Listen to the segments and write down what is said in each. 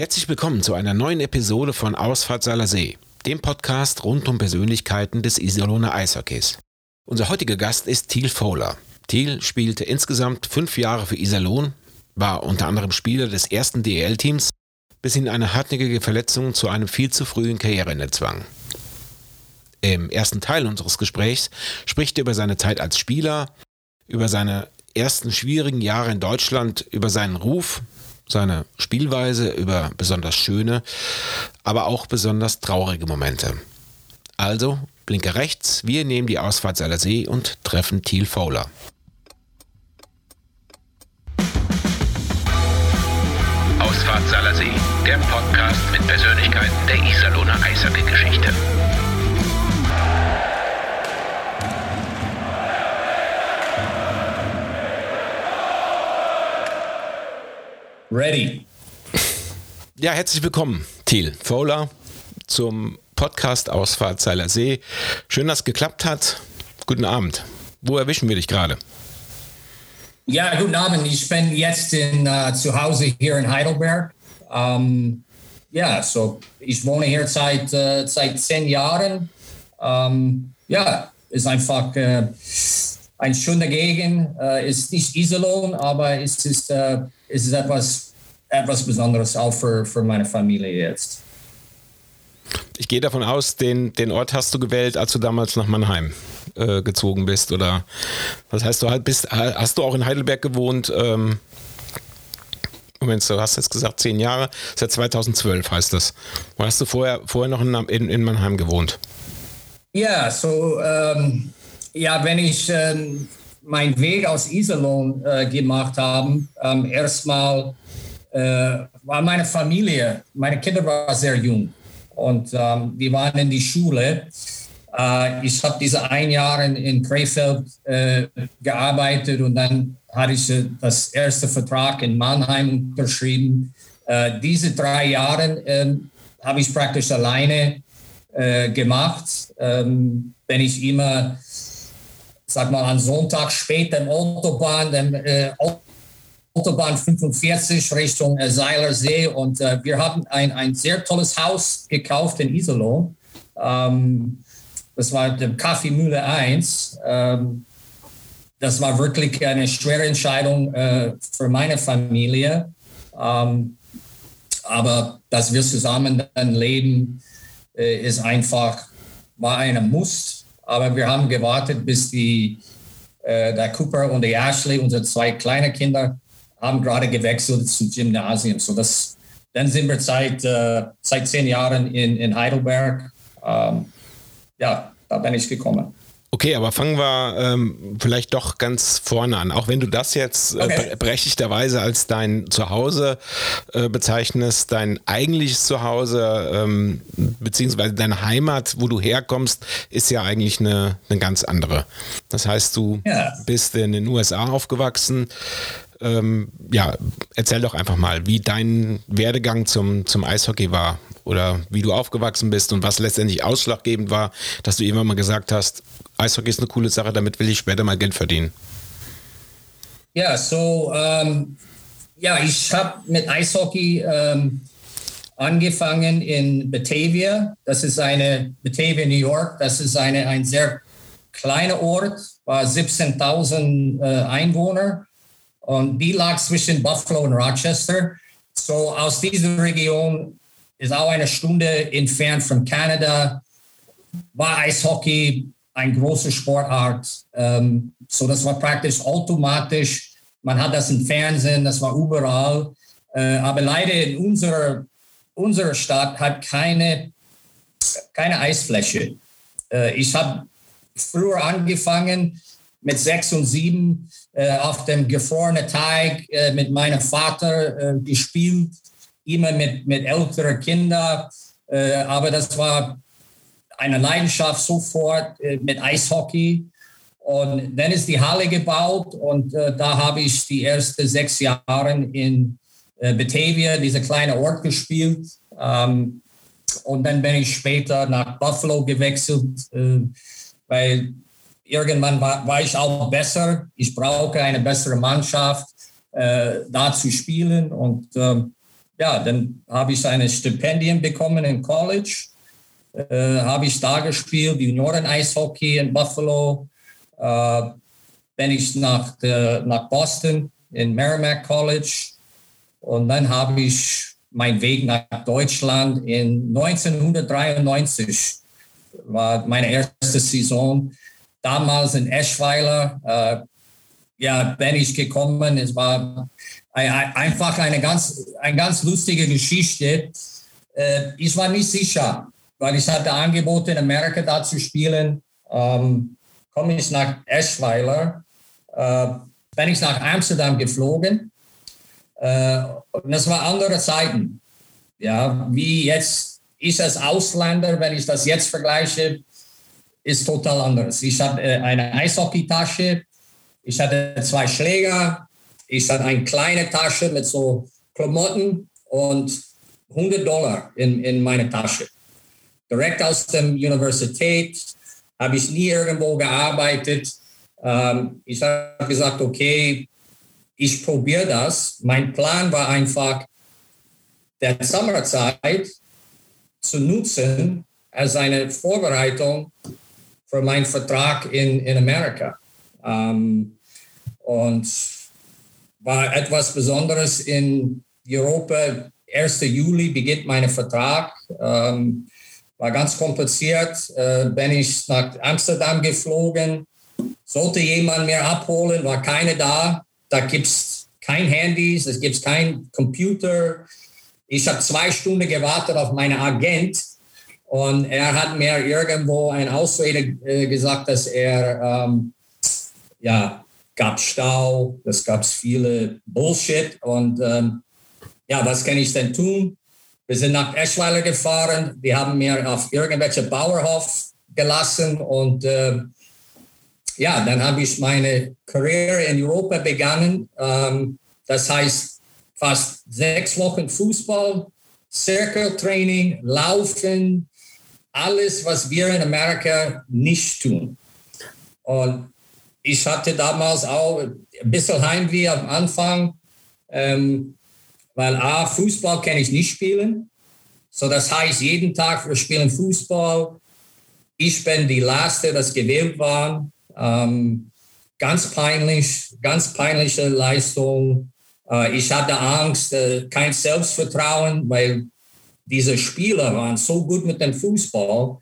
Herzlich willkommen zu einer neuen Episode von Ausfahrt See, dem Podcast rund um Persönlichkeiten des Iserlohner Eishockeys. Unser heutiger Gast ist Thiel Fowler. Thiel spielte insgesamt fünf Jahre für Iserlohn, war unter anderem Spieler des ersten DEL-Teams, bis ihn eine hartnäckige Verletzung zu einem viel zu frühen Karriereende zwang. Im ersten Teil unseres Gesprächs spricht er über seine Zeit als Spieler, über seine ersten schwierigen Jahre in Deutschland, über seinen Ruf, seine Spielweise, über besonders schöne, aber auch besonders traurige Momente. Also, blinke rechts, wir nehmen die Ausfahrt Seiler See und treffen Thiel Fowler. Ausfahrt Seiler See, der Podcast mit Persönlichkeiten der Iserlohner Eishockey-Geschichte. Ready. Ja, herzlich willkommen, Thiel Fowler, zum Podcast Ausfahrt Seiler See. Schön, dass es geklappt hat. Guten Abend. Wo erwischen wir dich gerade? Ja, guten Abend. Ich bin jetzt in, uh, zu Hause hier in Heidelberg. Um, ja, so ich wohne hier seit, uh, seit zehn Jahren. Um, ja, ist einfach uh, eine schöne Gegend. ist nicht Iserlohn, aber es ist ist es etwas, etwas Besonderes auch für, für meine Familie jetzt. Ich gehe davon aus, den, den Ort hast du gewählt, als du damals nach Mannheim äh, gezogen bist, oder was heißt du halt bist, hast du auch in Heidelberg gewohnt? Ähm, Moment, du hast jetzt gesagt zehn Jahre, seit 2012 heißt das. Oder hast du vorher, vorher noch in, in, in Mannheim gewohnt? Ja, so ähm, ja, wenn ich ähm, meinen Weg aus Iserlohn äh, gemacht haben, ähm, erstmal war meine Familie, meine Kinder waren sehr jung und ähm, wir waren in die Schule. Äh, ich habe diese ein Jahr in, in Krefeld äh, gearbeitet und dann hatte ich äh, das erste Vertrag in Mannheim unterschrieben. Äh, diese drei Jahre ähm, habe ich praktisch alleine gemacht. Ähm, wenn ich immer sag mal, an Sonntag spät den Autobahn, äh, Autobahn 45 Richtung äh, Seilersee und äh, wir haben ein, ein sehr tolles Haus gekauft in Iserlohn. Ähm, das war der Kaffeemühle 1. Ähm, das war wirklich eine schwere Entscheidung äh, für meine Familie. Ähm, aber dass wir zusammen dann leben, äh, ist einfach, war eine Muss. Aber wir haben gewartet, bis die, äh, der Cooper und der Ashley, unsere zwei kleine Kinder, haben gerade gewechselt zum Gymnasium. So das, dann sind wir seit, äh, seit zehn Jahren in, in Heidelberg. Ähm, ja, da bin ich gekommen. Okay, aber fangen wir ähm, vielleicht doch ganz vorne an. Auch wenn du das jetzt äh, okay. berechtigterweise als dein Zuhause äh, bezeichnest, dein eigentliches Zuhause, ähm, beziehungsweise deine Heimat, wo du herkommst, ist ja eigentlich eine, eine ganz andere. Das heißt, du ja. bist in den USA aufgewachsen. Ähm, ja, erzähl doch einfach mal, wie dein Werdegang zum, zum Eishockey war oder wie du aufgewachsen bist und was letztendlich ausschlaggebend war, dass du irgendwann mal gesagt hast, Eishockey ist eine coole Sache, damit will ich später mal Geld verdienen. Ja, so, ähm, ja, ich habe mit Eishockey ähm, angefangen in Batavia. Das ist eine, Batavia, New York, das ist eine, ein sehr kleiner Ort, war 17.000 äh, Einwohner und die lag zwischen Buffalo und Rochester. So aus dieser Region ist auch eine Stunde entfernt von Kanada, war Eishockey ein großer Sportart. Ähm, so das war praktisch automatisch. Man hat das im Fernsehen, das war überall. Äh, aber leider in unserer, unserer Stadt hat keine, keine Eisfläche. Äh, ich habe früher angefangen mit sechs und sieben auf dem gefrorenen Teig äh, mit meinem Vater äh, gespielt immer mit, mit älteren Kindern. Äh, aber das war eine Leidenschaft sofort äh, mit Eishockey. Und dann ist die Halle gebaut und äh, da habe ich die ersten sechs Jahre in äh, Batavia, dieser kleine Ort, gespielt. Ähm, und dann bin ich später nach Buffalo gewechselt, äh, weil irgendwann war, war, ich auch besser. Ich brauche eine bessere Mannschaft, äh, da zu spielen. Und ähm, ja, dann habe ich eine Stipendium bekommen in College. Äh, habe ich da gespielt, Junioren-Eishockey in Buffalo. Äh, bin ich nach, nach Boston in Merrimack College. Und dann habe ich meinen Weg nach Deutschland in 1993 war meine erste Saison. Damals in Eschweiler, äh, ja, bin ich gekommen. Es war einfach eine ganz, eine ganz lustige Geschichte. Äh, ich war nicht sicher, weil ich hatte Angebote in Amerika da zu spielen. Ähm, komme ich nach Eschweiler, äh, bin ich nach Amsterdam geflogen. Äh, und das war andere Zeiten. Ja, wie jetzt ich als Ausländer, wenn ich das jetzt vergleiche, ist total anders. Ich hatte äh, eine Eishockeytasche, ich hatte zwei Schläger, ich hatte eine kleine Tasche mit so Klamotten und 100 Dollar in, in meine Tasche. Direkt aus der Universität habe ich nie irgendwo gearbeitet. Ähm, ich habe gesagt, okay, ich probiere das. Mein Plan war einfach, der Sommerzeit zu nutzen als eine Vorbereitung für meinen Vertrag in, in Amerika. Ähm, und war etwas Besonderes in Europa. 1. Juli beginnt mein Vertrag. Ähm, war ganz kompliziert. Äh, bin ich nach Amsterdam geflogen. Sollte jemand mir abholen, war keine da. Da gibt es kein Handys, es gibt kein Computer. Ich habe zwei Stunden gewartet auf meinen Agent und er hat mir irgendwo eine Ausrede äh, gesagt, dass er ähm, ja gab Stau, es gab viele Bullshit und ähm, ja, was kann ich denn tun? Wir sind nach Eschweiler gefahren, die haben mir auf irgendwelche Bauerhof gelassen und äh, ja, dann habe ich meine Karriere in Europa begonnen. Ähm, das heißt, fast sechs Wochen Fußball, Circle-Training, Laufen, alles, was wir in Amerika nicht tun. Und ich hatte damals auch ein bisschen Heimweh am Anfang, ähm, weil A, Fußball kann ich nicht spielen. So, das heißt, jeden Tag wir spielen Fußball. Ich bin die Letzte, das gewählt war. Ähm, ganz peinlich, ganz peinliche Leistung. Äh, ich hatte Angst, äh, kein Selbstvertrauen, weil diese Spieler waren so gut mit dem Fußball.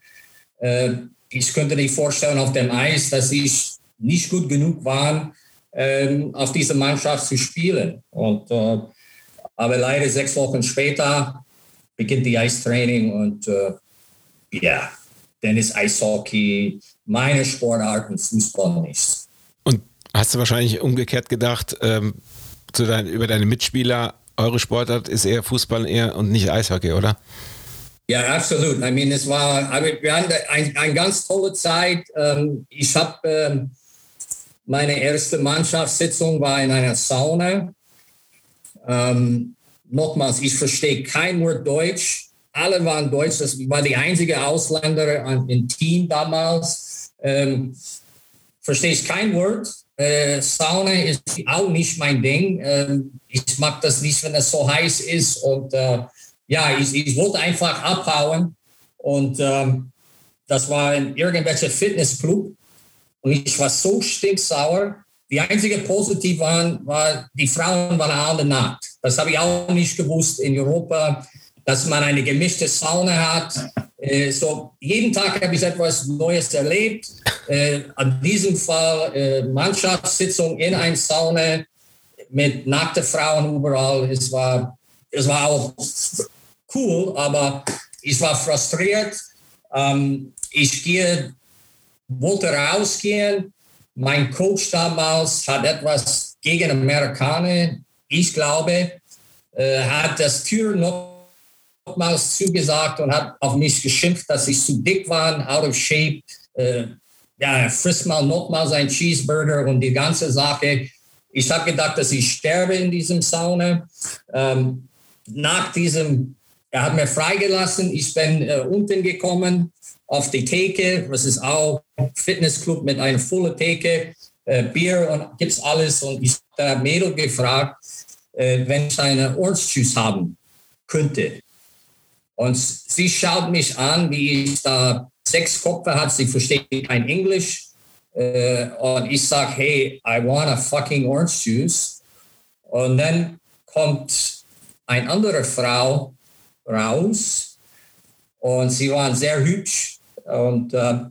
Äh, ich könnte nicht vorstellen auf dem Eis, dass ich nicht gut genug waren, ähm, auf diese Mannschaft zu spielen. Und, äh, aber leider sechs Wochen später beginnt die Eistraining und äh, ja, dann ist Eishockey meine Sportart und Fußball nicht. Und hast du wahrscheinlich umgekehrt gedacht, ähm, zu dein, über deine Mitspieler, eure Sportart ist eher Fußball eher und nicht Eishockey, oder? Ja, absolut. I mean, es war, wir hatten eine ein ganz tolle Zeit. Ähm, ich habe ähm, meine erste Mannschaftssitzung war in einer Sauna. Ähm, nochmals, ich verstehe kein Wort Deutsch. Alle waren Deutsch. Das war die einzige Ausländer im Team damals. Verstehe ich kein Wort. Äh, Sauna ist auch nicht mein Ding. Ähm, ich mag das nicht, wenn es so heiß ist. Und äh, ja, ich, ich wollte einfach abhauen. Und ähm, das war ein irgendwelcher Fitnessclub. Und ich war so stinksauer. Die einzige positiv waren, war, die Frauen waren alle nackt. Das habe ich auch nicht gewusst in Europa, dass man eine gemischte Sauna hat. Äh, so jeden Tag habe ich etwas Neues erlebt. Äh, an diesem Fall äh, Mannschaftssitzung in einer Sauna mit nackten Frauen überall. Es war, es war auch cool, aber ich war frustriert. Ähm, ich gehe wollte rausgehen. Mein Coach damals hat etwas gegen Amerikaner, ich glaube, äh, hat das Tür nochmals zugesagt und hat auf mich geschimpft, dass ich zu dick war, out of shape. Äh, ja, frisst mal nochmals ein Cheeseburger und die ganze Sache. Ich habe gedacht, dass ich sterbe in diesem Sauna. Ähm, nach diesem, er hat mir freigelassen, ich bin äh, unten gekommen auf die Theke, das ist auch Fitnessclub mit einer vollen Theke, äh, Bier und gibt's alles. Und ich habe Mädel gefragt, äh, wenn sie eine Orange haben. könnte. Und sie schaut mich an, wie ich da sechs Köpfe hat, sie versteht kein Englisch. Äh, und ich sage, hey, I want a fucking orange juice. Und dann kommt eine andere Frau raus und sie waren sehr hübsch und uh,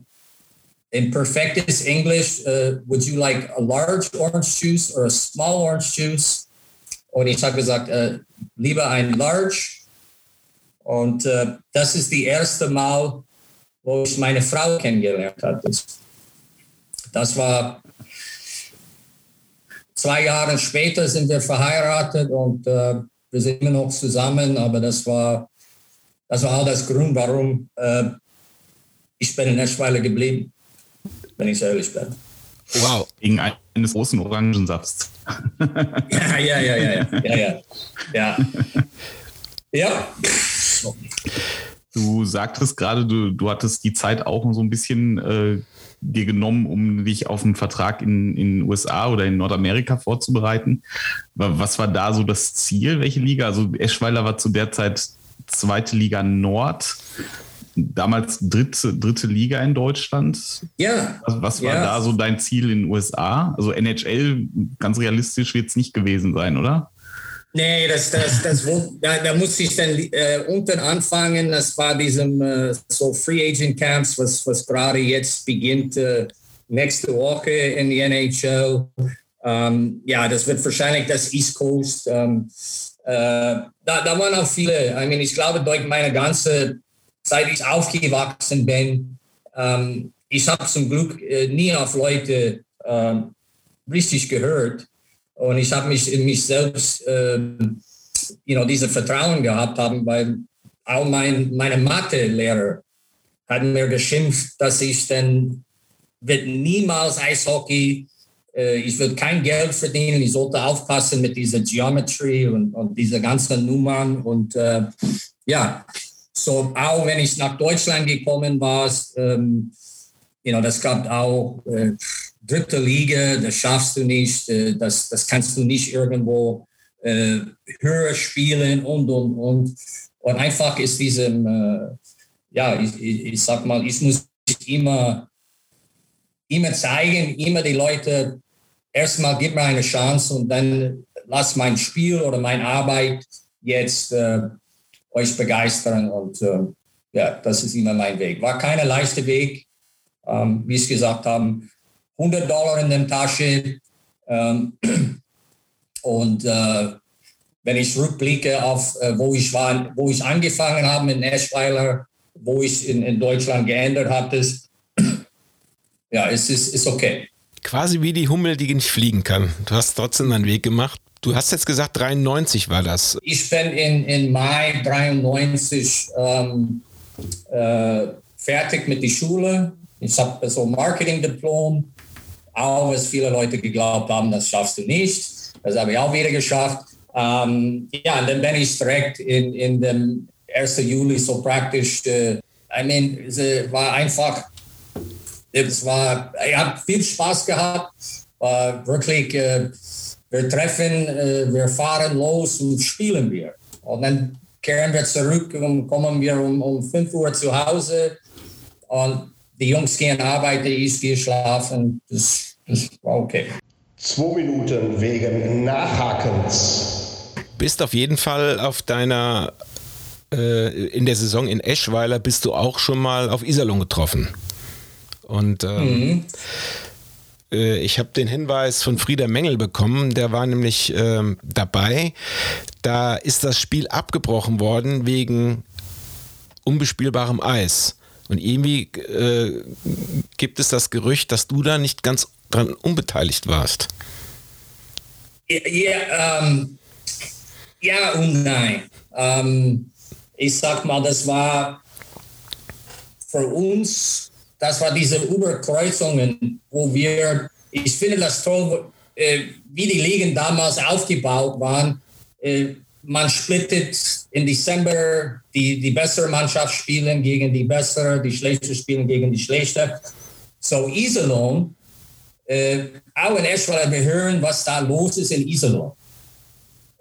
in perfectes English, uh, would you like a large orange juice or a small orange juice? Und ich habe gesagt, uh, lieber ein large. Und das ist die erste Mal, wo ich meine Frau kennengelernt habe. Das, das war zwei Jahre später sind wir verheiratet und äh, wir sind immer noch zusammen, aber das war, das war auch das Grund, warum äh, ich bin in Eschweiler geblieben, wenn ich ehrlich bin. Wow. Wegen eines großen Orangensafts. ja, ja, ja, ja, ja, ja, ja. Ja. Du sagtest gerade, du, du hattest die Zeit auch so ein bisschen äh, dir genommen, um dich auf einen Vertrag in den USA oder in Nordamerika vorzubereiten. Was war da so das Ziel? Welche Liga? Also Eschweiler war zu der Zeit zweite Liga Nord, damals dritte, dritte Liga in Deutschland. Ja. Was, was war ja. da so dein Ziel in den USA? Also NHL, ganz realistisch wird es nicht gewesen sein, oder? Nee, das, das, das, da, da musste ich dann äh, unten anfangen. Das war diesem äh, so Free Agent Camps, was, was gerade jetzt beginnt äh, nächste Woche in die NHL. Ähm, ja, das wird wahrscheinlich das East Coast. Ähm, äh, da, da waren auch viele. I mean, ich glaube, durch meine ganze Zeit, ich aufgewachsen bin, ähm, ich habe zum Glück äh, nie auf Leute ähm, richtig gehört. Und ich habe mich in mich selbst, äh, you know, diese Vertrauen gehabt haben, weil auch mein, meine Mathe-Lehrer hatten mir geschimpft, dass ich dann wird niemals Eishockey, äh, ich will kein Geld verdienen, ich sollte aufpassen mit dieser Geometry und, und diese ganzen Nummern. Und äh, ja, so auch wenn ich nach Deutschland gekommen war, ähm, you know, das gab auch äh, dritte Liga, das schaffst du nicht, äh, das, das kannst du nicht irgendwo äh, höher spielen und, und, und. Und einfach ist diesem, äh, ja, ich, ich, ich, sag mal, ich muss immer, immer zeigen, immer die Leute, erstmal gib mir eine Chance und dann lass mein Spiel oder meine Arbeit jetzt äh, euch begeistern. Und äh, ja, das ist immer mein Weg. War kein leichter Weg, ähm, wie ich gesagt habe 100 Dollar in der Tasche. Ähm, und äh, wenn ich rückblicke auf, äh, wo ich war, wo ich angefangen habe in Eschweiler, wo ich in, in Deutschland geändert hatte, ja, es ist, ist okay. Quasi wie die Hummel, die nicht fliegen kann. Du hast trotzdem einen Weg gemacht. Du hast jetzt gesagt, 93 war das. Ich bin in, in Mai 93 ähm, äh, fertig mit der Schule. Ich habe so Marketing-Diplom auch was viele Leute geglaubt haben, das schaffst du nicht. Das habe ich auch wieder geschafft. Ähm, ja, und dann bin ich direkt in, in dem 1. Juli so praktisch, äh, I mean, es war einfach, es war, ich habe viel Spaß gehabt, war wirklich, äh, wir treffen, äh, wir fahren los und spielen wir. Und dann kehren wir zurück und kommen wir um, um 5 Uhr zu Hause und die Jungs gehen arbeiten, ich gehe schlafen. Das, das war okay. Zwei Minuten wegen Nachhakens. Bist auf jeden Fall auf deiner, äh, in der Saison in Eschweiler bist du auch schon mal auf Iserlohn getroffen. Und ähm, mhm. äh, ich habe den Hinweis von Frieder Mengel bekommen, der war nämlich ähm, dabei. Da ist das Spiel abgebrochen worden wegen unbespielbarem Eis. Und irgendwie äh, gibt es das Gerücht, dass du da nicht ganz dran unbeteiligt warst. Ja, ähm, ja und nein. Ähm, ich sag mal, das war für uns, das war diese Überkreuzungen, wo wir, ich finde das toll, äh, wie die Ligen damals aufgebaut waren. Äh, man splittet im Dezember die, die bessere Mannschaft spielen gegen die bessere, die schlechte spielen gegen die schlechte. So Iserlohn, äh, auch in Eschweiler, wir hören, was da los ist in Iserlohn.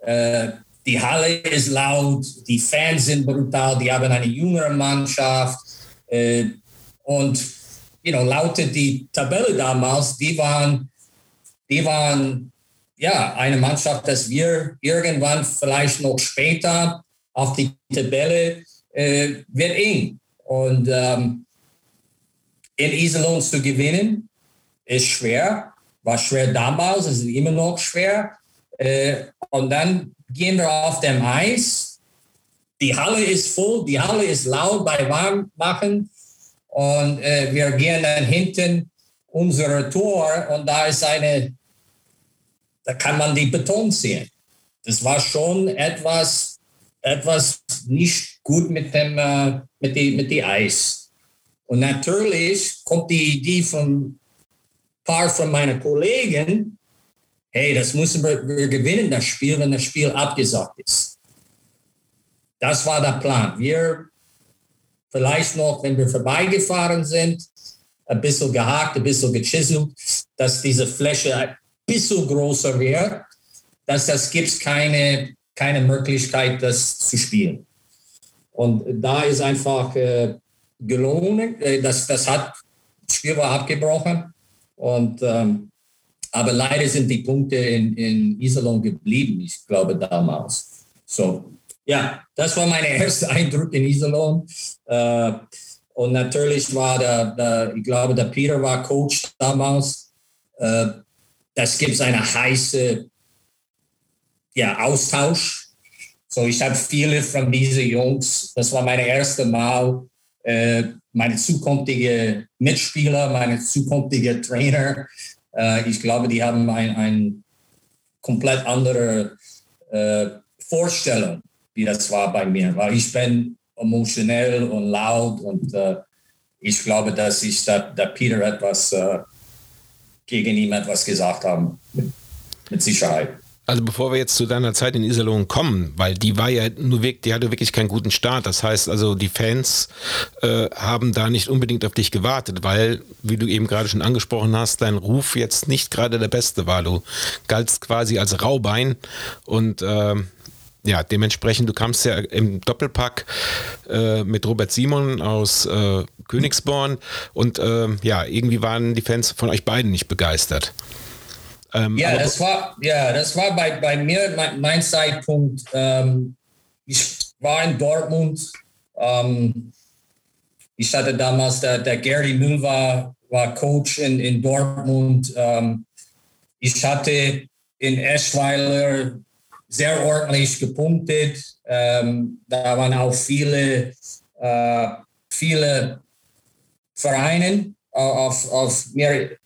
Äh, die Halle ist laut, die Fans sind brutal, die haben eine jüngere Mannschaft. Äh, und you know, lautet die Tabelle damals, die waren, die waren ja eine Mannschaft, dass wir irgendwann vielleicht noch später auf die Tabelle äh, wird eng. Und ähm, in Iserlohn zu gewinnen ist schwer, war schwer damals, ist immer noch schwer. Äh, und dann gehen wir auf dem Eis. Die Halle ist voll, die Halle ist laut bei Warmmachen. Und äh, wir gehen dann hinten unsere Tor und da ist eine, da kann man die Beton sehen. Das war schon etwas, etwas nicht gut mit dem, äh, mit die, mit die Eis. Und natürlich kommt die Idee von paar von meinen Kollegen, hey, das müssen wir, wir gewinnen, das Spiel, wenn das Spiel abgesagt ist. Das war der Plan. Wir vielleicht noch, wenn wir vorbeigefahren sind, ein bisschen gehakt, ein bisschen gechiselt, dass diese Fläche ein bisschen größer wird, dass das gibt keine, keine Möglichkeit, das zu spielen. Und da ist einfach äh, gelungen, äh, das, das hat, das Spiel war abgebrochen und ähm, aber leider sind die Punkte in, in Iserlohn geblieben, ich glaube damals. So, ja, das war mein erster Eindruck in Iserlohn. Äh, und natürlich war der, der, ich glaube, der Peter war Coach damals. Äh, das gibt eine heiße ja, Austausch. So, ich habe viele von diesen Jungs, das war mein erstes Mal, äh, meine zukünftige Mitspieler, meine zukünftige Trainer äh, ich glaube, die haben eine ein komplett andere äh, Vorstellung, wie das war bei mir. Weil ich bin emotionell und laut und äh, ich glaube, dass ich da, da Peter etwas äh, gegen ihn etwas gesagt haben, mit Sicherheit. Also bevor wir jetzt zu deiner Zeit in Iserlohn kommen, weil die war ja nur wirklich, die hatte wirklich keinen guten Start. Das heißt also, die Fans äh, haben da nicht unbedingt auf dich gewartet, weil, wie du eben gerade schon angesprochen hast, dein Ruf jetzt nicht gerade der beste war. Du galtst quasi als Raubein und äh, ja, dementsprechend, du kamst ja im Doppelpack äh, mit Robert Simon aus äh, Königsborn und äh, ja, irgendwie waren die Fans von euch beiden nicht begeistert. Ähm, ja, das war, ja, das war bei, bei mir mein, mein Zeitpunkt. Ähm, ich war in Dortmund. Ähm, ich hatte damals, der, der Gary Müll war, war Coach in, in Dortmund. Ähm, ich hatte in Eschweiler sehr ordentlich gepunktet. Ähm, da waren auch viele, äh, viele Vereine auf, auf mir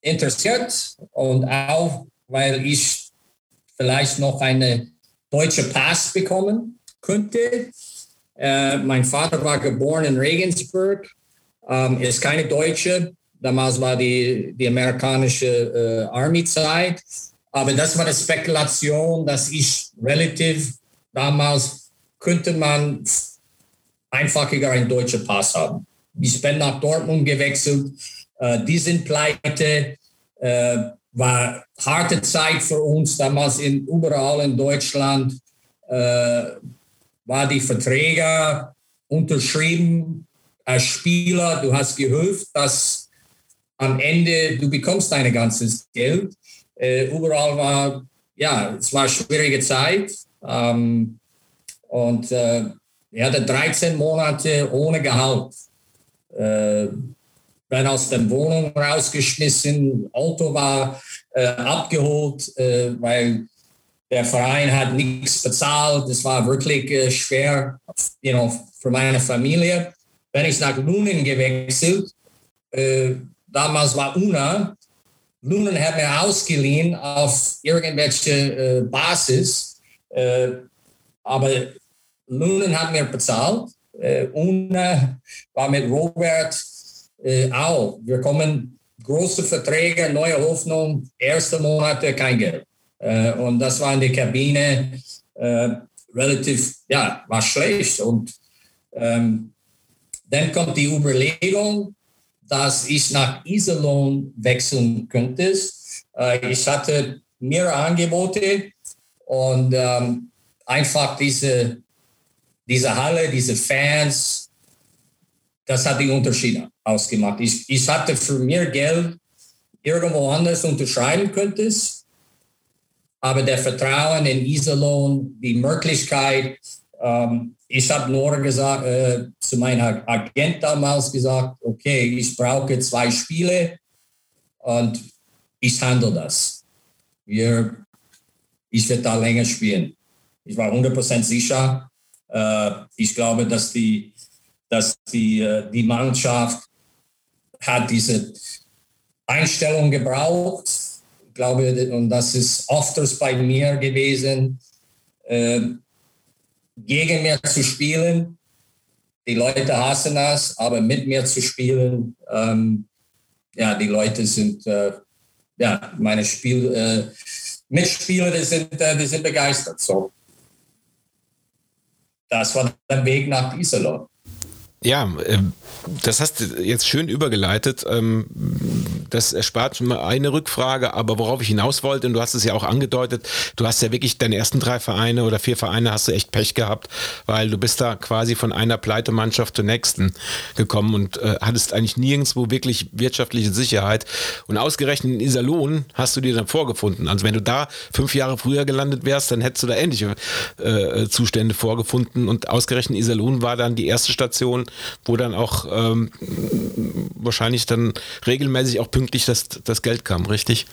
interessiert und auch, weil ich vielleicht noch eine deutsche Pass bekommen könnte. Äh, mein Vater war geboren in Regensburg, ähm, ist keine Deutsche. Damals war die, die amerikanische äh, Army-Zeit. Aber das war eine Spekulation, dass ich relativ damals könnte man einfacher einen deutschen Pass haben. Ich bin nach Dortmund gewechselt die sind pleite. Äh, war harte Zeit für uns damals in überall in Deutschland. Äh, war die Verträge unterschrieben als Spieler. Du hast gehofft, dass am Ende du bekommst dein ganzes Geld. Äh, überall war ja, es war eine schwierige Zeit. Ähm, und äh, er hatte 13 Monate ohne Gehalt. Äh, bin aus der Wohnung rausgeschmissen, Auto war äh, abgeholt, äh, weil der Verein hat nichts bezahlt. Das war wirklich äh, schwer you know, für meine Familie. Bin ich nach Lunen gewechselt. Äh, damals war UNA. Lunen hat mir ausgeliehen auf irgendwelche äh, Basis. Äh, aber Lunen hat mir bezahlt. UNA war mit Robert äh, auch. Wir kommen große Verträge, neue Hoffnung, erste Monate kein Geld. Äh, und das war in der Kabine äh, relativ, ja, war schlecht. Und ähm, dann kommt die Überlegung, dass ich nach Iserlohn wechseln könnte. Äh, ich hatte mehrere Angebote und ähm, einfach diese, diese Halle, diese Fans, das hat den Unterschied ausgemacht. Ich, ich hatte für mehr Geld irgendwo anders unterschreiben könnte, aber der Vertrauen in Iserlohn, die Möglichkeit, ähm, ich habe nur gesagt, äh, zu meinem Agent damals gesagt, okay, ich brauche zwei Spiele und ich handle das. Wir, ich werde da länger spielen. Ich war 100% sicher. Äh, ich glaube, dass die, dass die, äh, die Mannschaft hat diese Einstellung gebraucht. Ich glaube, und das ist oft bei mir gewesen, äh, gegen mir zu spielen. Die Leute hassen das, aber mit mir zu spielen, ähm, ja, die Leute sind, äh, ja, meine Spiel, äh, Mitspieler, die sind, äh, die sind begeistert. So. Das war der Weg nach Iserlohn. Ja, ähm, das hast du jetzt schön übergeleitet. Ähm, das erspart schon mal eine Rückfrage, aber worauf ich hinaus wollte, und du hast es ja auch angedeutet, du hast ja wirklich deine ersten drei Vereine oder vier Vereine hast du echt Pech gehabt, weil du bist da quasi von einer Pleitemannschaft zur nächsten gekommen und äh, hattest eigentlich nirgendwo wirklich wirtschaftliche Sicherheit. Und ausgerechnet in Iserlohn hast du dir dann vorgefunden. Also wenn du da fünf Jahre früher gelandet wärst, dann hättest du da ähnliche äh, Zustände vorgefunden. Und ausgerechnet Iserlohn war dann die erste Station, wo dann auch ähm, wahrscheinlich dann regelmäßig auch pünktlich das, das Geld kam, richtig?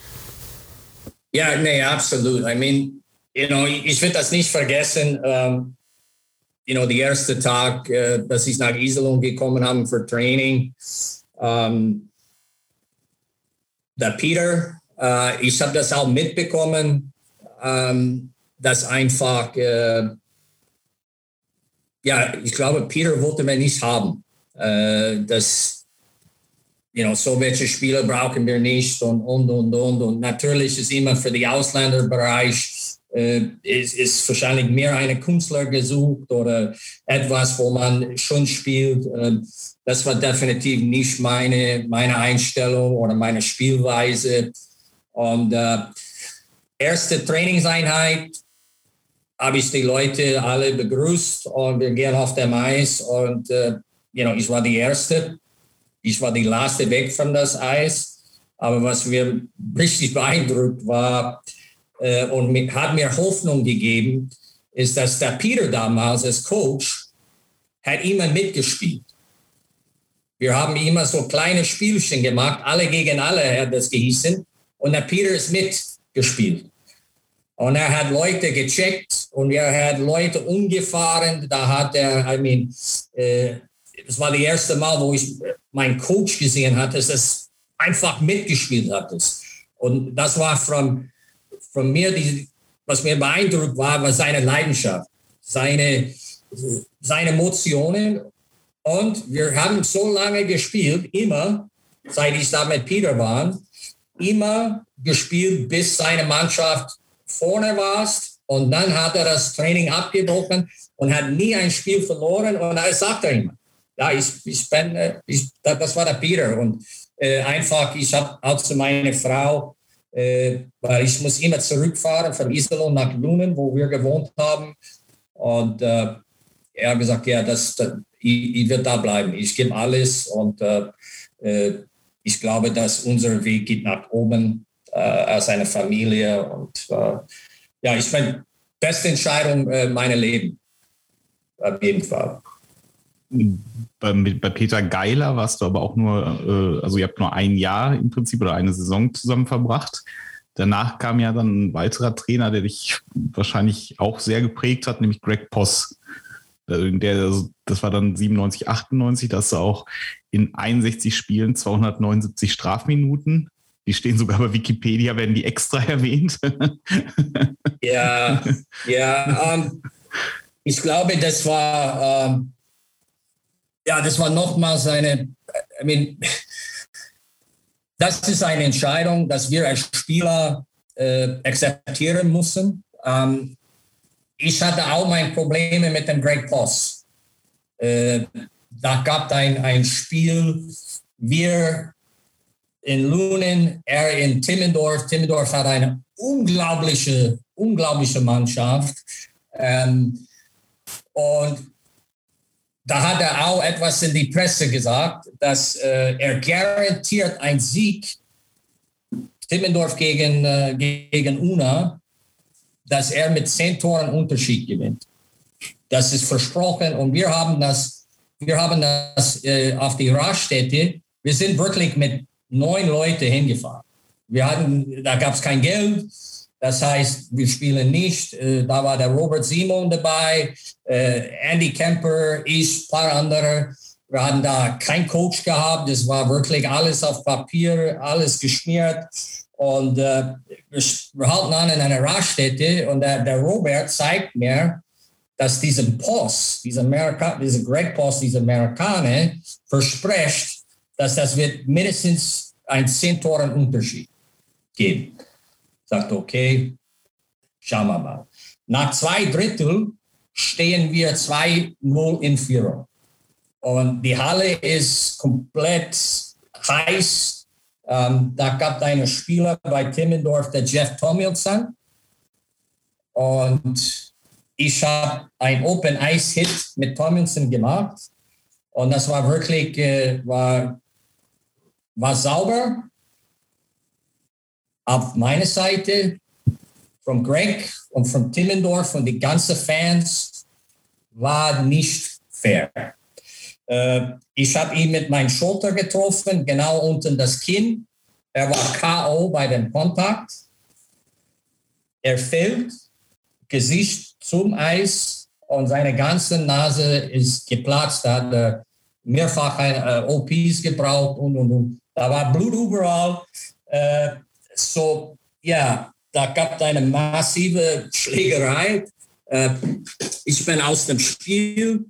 Ja, nee, absolut. I mean, you know, ich werde das nicht vergessen. Um, you know, der erste Tag, uh, dass ich nach Iserlohn gekommen habe für Training. Um, der Peter, uh, ich habe das auch mitbekommen, um, dass einfach, uh, ja, ich glaube, Peter wollte mir nicht haben. Uh, dass you know, so welche Spieler brauchen wir nicht und, und, und, und. Und natürlich ist immer für den Ausländerbereich äh, ist, ist wahrscheinlich mehr eine Künstler gesucht oder etwas, wo man schon spielt. Äh, das war definitiv nicht meine, meine Einstellung oder meine Spielweise. Und äh, erste Trainingseinheit habe ich die Leute alle begrüßt und wir gehen auf dem Eis und äh, you know, ich war die Erste ich war die letzte weg von das Eis. Aber was mir richtig beeindruckt war äh, und mit, hat mir Hoffnung gegeben, ist, dass der Peter damals als Coach hat immer mitgespielt. Wir haben immer so kleine Spielchen gemacht, alle gegen alle hat das gehießen. Und der Peter ist mitgespielt. Und er hat Leute gecheckt und er hat Leute umgefahren. Da hat er, I mean, äh, das war das erste Mal, wo ich meinen Coach gesehen hatte, dass es einfach mitgespielt hat. Und das war von, von mir, die, was mir beeindruckt war, war seine Leidenschaft, seine, seine Emotionen. Und wir haben so lange gespielt, immer, seit ich da mit Peter war, immer gespielt, bis seine Mannschaft vorne war. Und dann hat er das Training abgebrochen und hat nie ein Spiel verloren. Und er sagt er immer, ja, ich, ich bin, äh, ich, das war der Peter und äh, einfach, ich habe auch zu meiner Frau, äh, weil ich muss immer zurückfahren von Iserlohn nach Lunen, wo wir gewohnt haben und äh, er hat gesagt, ja, das, das ich, ich werde da bleiben, ich gebe alles und äh, äh, ich glaube, dass unser Weg geht nach oben als eine Familie und ja, ich finde, beste Entscheidung äh, meiner Leben, auf jeden Fall bei, bei Peter Geiler warst du aber auch nur, äh, also ihr habt nur ein Jahr im Prinzip oder eine Saison zusammen verbracht. Danach kam ja dann ein weiterer Trainer, der dich wahrscheinlich auch sehr geprägt hat, nämlich Greg Poss. Äh, der, also das war dann 97, 98, da hast du auch in 61 Spielen 279 Strafminuten. Die stehen sogar bei Wikipedia, werden die extra erwähnt. ja, ja. Ähm, ich glaube, das war ähm, ja, das war nochmals eine, I mean, das ist eine Entscheidung, dass wir als Spieler äh, akzeptieren müssen. Ähm, ich hatte auch meine Probleme mit dem Greg Poss. Äh, da gab es ein, ein Spiel, wir in Lunen, er in Timmendorf. Timmendorf hat eine unglaubliche, unglaubliche Mannschaft. Ähm, und da hat er auch etwas in die Presse gesagt, dass äh, er garantiert einen Sieg Timmendorf gegen, äh, gegen Una, dass er mit zehn Toren Unterschied gewinnt. Das ist versprochen und wir haben das, wir haben das äh, auf die Raststätte. Wir sind wirklich mit neun Leuten hingefahren. Wir hatten, da gab es kein Geld. Das heißt, wir spielen nicht. Äh, da war der Robert Simon dabei, äh, Andy Kemper, ich, ein paar andere. Wir hatten da keinen Coach gehabt. Das war wirklich alles auf Papier, alles geschmiert. Und äh, wir, wir, halten an in einer Raststätte und der, der Robert zeigt mir, dass diesen Post, dieser Amerika, dieser Greg Post, dieser Amerikaner verspricht, dass das wird mindestens ein 10 Toren Unterschied geben. Sagt, okay, schauen wir mal. Nach zwei Drittel stehen wir 2-0 in Führung. Und die Halle ist komplett heiß. Ähm, da gab es einen Spieler bei Timmendorf, der Jeff Tomilson. Und ich habe ein Open Ice Hit mit Tomlinson gemacht. Und das war wirklich, äh, war, war sauber. Auf meiner Seite, von Greg und von Timmendorf und die ganzen Fans, war nicht fair. Äh, ich habe ihn mit meinem Schulter getroffen, genau unten das Kinn. Er war K.O. bei dem Kontakt. Er fällt, Gesicht zum Eis und seine ganze Nase ist geplatzt. Hat äh, mehrfach äh, OPs gebraucht und, und, und. Da war Blut überall. Äh, so, ja, da gab es eine massive Schlägerei. Äh, ich bin aus dem Spiel.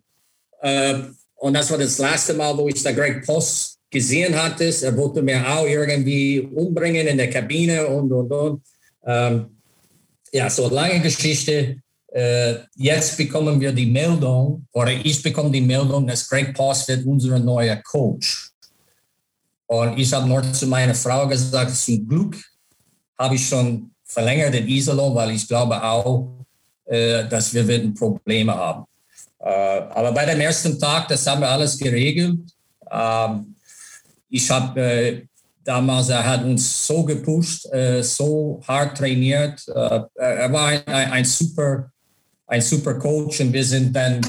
Äh, und das war das letzte Mal, wo ich da Greg Post gesehen hatte. Er wollte mir auch irgendwie umbringen in der Kabine und, und, und. Ähm, ja, so lange Geschichte. Äh, jetzt bekommen wir die Meldung, oder ich bekomme die Meldung, dass Greg Post wird unser neuer Coach. Und ich habe noch zu meiner Frau gesagt, zum Glück habe ich schon verlängert in Iserlohn, weil ich glaube auch, äh, dass wir werden Probleme haben. Äh, aber bei dem ersten Tag, das haben wir alles geregelt. Ähm, ich habe äh, damals, er hat uns so gepusht, äh, so hart trainiert. Äh, er war ein, ein, super, ein super Coach und wir sind dann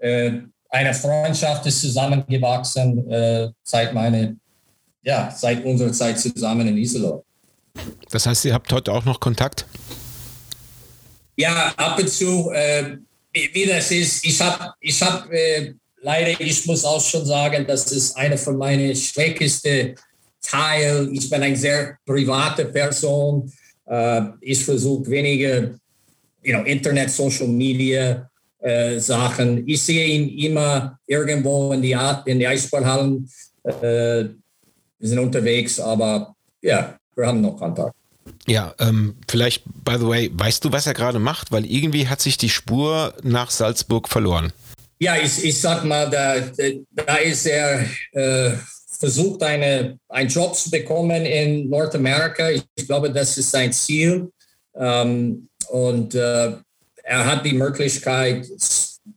äh, eine Freundschaft ist zusammengewachsen seit meine, ja, seit unserer Zeit zusammen in Iserlohn. Das heißt, ihr habt heute auch noch Kontakt? Ja, ab und zu wie das ist, ich habe ich hab, äh, leider, ich muss auch schon sagen, das ist eine von meinen schwächsten Teilen. Ich bin eine sehr private Person. Äh, ich versuche weniger you know, Internet, Social Media äh, Sachen. Ich sehe ihn immer irgendwo in die, Art, in die Eissporthallen. Wir sind unterwegs, aber ja, wir haben noch Kontakt. Ja, ähm, vielleicht, by the way, weißt du, was er gerade macht? Weil irgendwie hat sich die Spur nach Salzburg verloren. Ja, ich, ich sag mal, da, da ist er äh, versucht, eine, einen Job zu bekommen in Nordamerika. Ich, ich glaube, das ist sein Ziel. Ähm, und äh, er hat die Möglichkeit,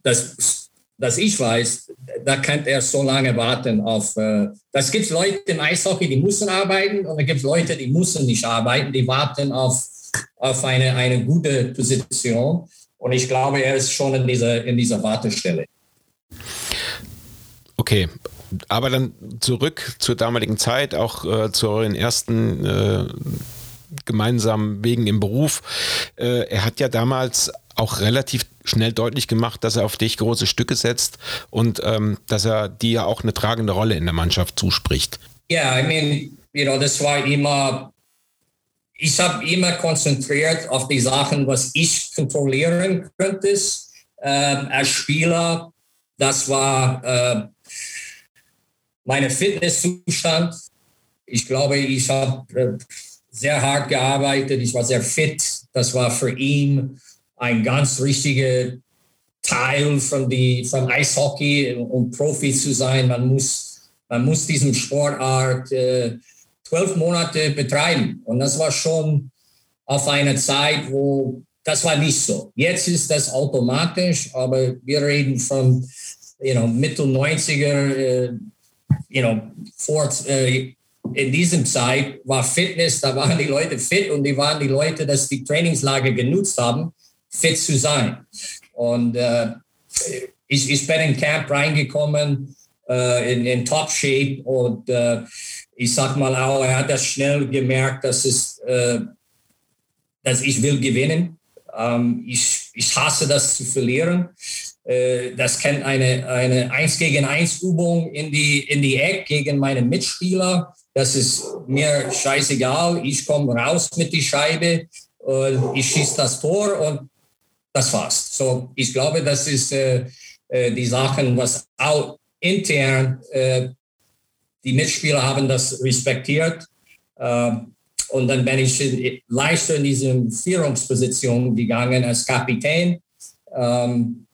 das dass ich weiß, da kann er so lange warten auf. Äh, das gibt Leute im Eishockey, die müssen arbeiten und da gibt es Leute, die müssen nicht arbeiten, die warten auf, auf eine, eine gute Position. Und ich glaube, er ist schon in dieser, in dieser Wartestelle. Okay, aber dann zurück zur damaligen Zeit, auch äh, zu euren ersten äh, gemeinsamen Wegen im Beruf. Äh, er hat ja damals auch relativ schnell deutlich gemacht, dass er auf dich große Stücke setzt und ähm, dass er dir auch eine tragende Rolle in der Mannschaft zuspricht. Ja, yeah, I mean, you know, das war immer, ich habe immer konzentriert auf die Sachen, was ich kontrollieren könnte ähm, als Spieler. Das war äh, mein Fitnesszustand. Ich glaube, ich habe äh, sehr hart gearbeitet. Ich war sehr fit. Das war für ihn ein ganz richtiger Teil von, die, von Eishockey, um Profi zu sein. Man muss, man muss diesen Sportart äh, zwölf Monate betreiben. Und das war schon auf eine Zeit, wo das war nicht so. Jetzt ist das automatisch, aber wir reden von you know, Mitte 90er, äh, you know, vor, äh, in diesem Zeit war Fitness, da waren die Leute fit und die waren die Leute, dass die Trainingslager genutzt haben, fit zu sein. Und äh, ich, ich bin in Camp reingekommen, äh, in, in Top Shape und äh, ich sag mal auch, er hat das schnell gemerkt, dass es, äh, dass ich will gewinnen. Ähm, ich, ich hasse das zu verlieren. Äh, das kennt eine, eine 1 gegen 1 Übung in die, in die Eck gegen meine Mitspieler. Das ist mir scheißegal. Ich komme raus mit die Scheibe, und ich schieße das Tor und das war's. So, ich glaube, das ist äh, äh, die Sachen, was auch intern äh, die Mitspieler haben das respektiert. Äh, und dann bin ich leichter in diese Führungsposition gegangen als Kapitän. Ähm,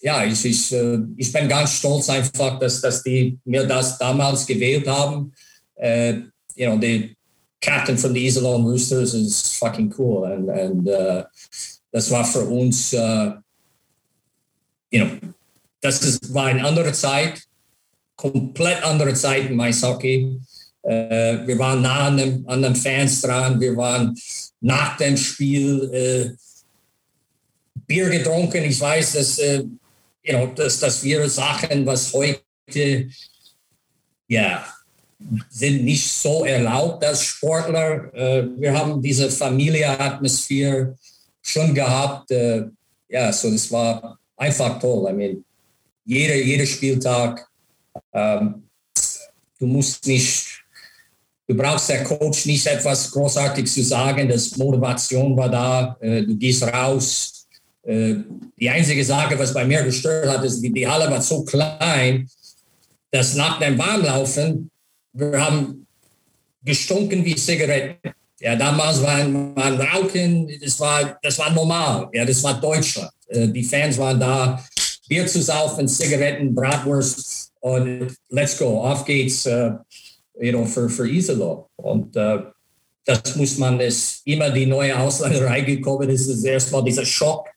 ja, ich, ich, äh, ich bin ganz stolz einfach, dass, dass die mir das damals gewählt haben. Uh, you know, the captain from the Iserlohn Roosters is fucking cool. And, and uh, das war für uns, uh, you know, das ist, war eine andere Zeit, komplett andere Zeit im Eishockey. Uh, wir waren nah an den, an den Fans dran, wir waren nach dem Spiel uh, Bier getrunken. Ich weiß, dass, uh, you know, dass, dass wir Sachen, was heute, ja, sind nicht so erlaubt als Sportler. Äh, wir haben diese Familienatmosphäre schon gehabt. Äh, ja, so das war einfach toll. I mean, jeder, jeder Spieltag, ähm, du musst nicht, du brauchst der Coach nicht etwas großartig zu sagen, das Motivation war da, äh, du gehst raus. die einzige Sache, was bei mir gestört hat, ist, die, die Halle war so klein, dass nach dem Warmlaufen wir haben gestunken wie Zigaretten. Ja, damals waren, waren Rauchen, das war, das war normal. Ja, das war Deutschland. Äh, die Fans waren da, Bier zu saufen, Zigaretten, Bratwurst und let's go, auf geht's, uh, you know, für, für Isolo. Und uh, das muss man, ist immer die neue Ausländerei gekommen ist, ist erstmal dieser Schock.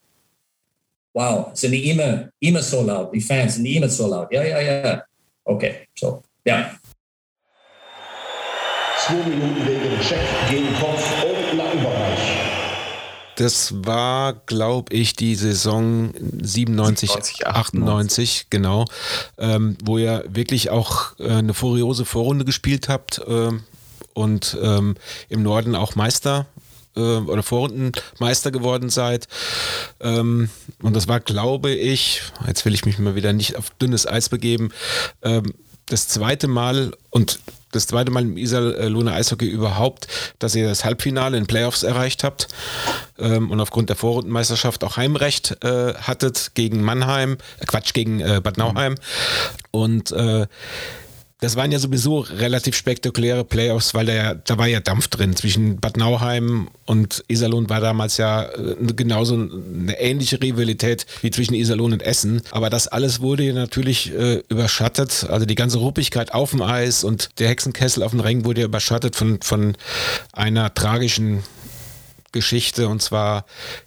Wow, sind die immer, immer so laut, die Fans sind immer so laut. Ja, ja, ja. Okay, so, ja. Zwei Minuten wegen Check gegen Kopf und Nackenbereich. Das war, glaube ich, die Saison 97, 97 98, genau, ähm, wo ihr wirklich auch äh, eine furiose Vorrunde gespielt habt äh, und ähm, im Norden auch Meister äh, oder Vorrundenmeister geworden seid. Ähm, und das war, glaube ich, jetzt will ich mich mal wieder nicht auf dünnes Eis begeben, ähm, das zweite Mal und das zweite Mal im Iserlohner Eishockey überhaupt, dass ihr das Halbfinale in Playoffs erreicht habt ähm, und aufgrund der Vorrundenmeisterschaft auch Heimrecht äh, hattet gegen Mannheim, äh, Quatsch, gegen äh, Bad Nauheim. Und äh, das waren ja sowieso relativ spektakuläre Playoffs, weil da, da war ja Dampf drin. Zwischen Bad Nauheim und Iserlohn war damals ja äh, genauso eine ähnliche Rivalität wie zwischen Iserlohn und Essen. Aber das alles wurde ja natürlich äh, überschattet. Also die ganze Ruppigkeit auf dem Eis und der Hexenkessel auf dem Ring wurde ja überschattet von, von einer tragischen Geschichte und zwar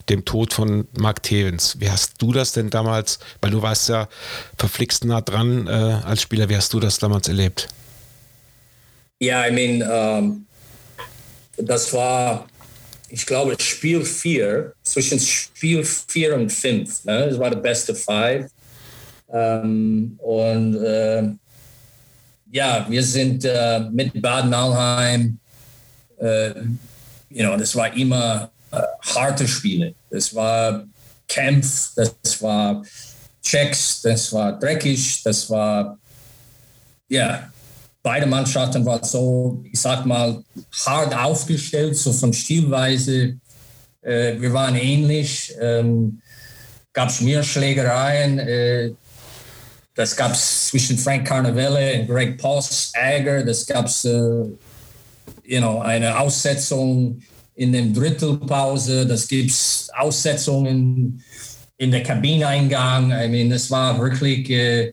dem Tod von Mark Tevens. Wie hast du das denn damals, weil du warst ja verflixt nah dran äh, als Spieler, wie hast du das damals erlebt? Ja, I mean, um, das war, ich glaube, Spiel 4, zwischen Spiel 4 und 5. Ne? Das war der beste Five. Um, und äh, ja, wir sind äh, mit Bad Nauheim äh, you know, das war immer äh, harte Spiele. Das war Kampf, das war Checks, das war dreckig, das war, ja, beide Mannschaften waren so, ich sag mal, hart aufgestellt, so von Stilweise. Äh, wir waren ähnlich. Ähm, gab es mehr Schlägereien. Äh, das gab es zwischen Frank Carnevale und Greg Poss, Ärger. Das gab es äh, you know, eine Aussetzung in der Drittelpause, das gibt Aussetzungen in der Kabineingang. I mean, es war wirklich, äh,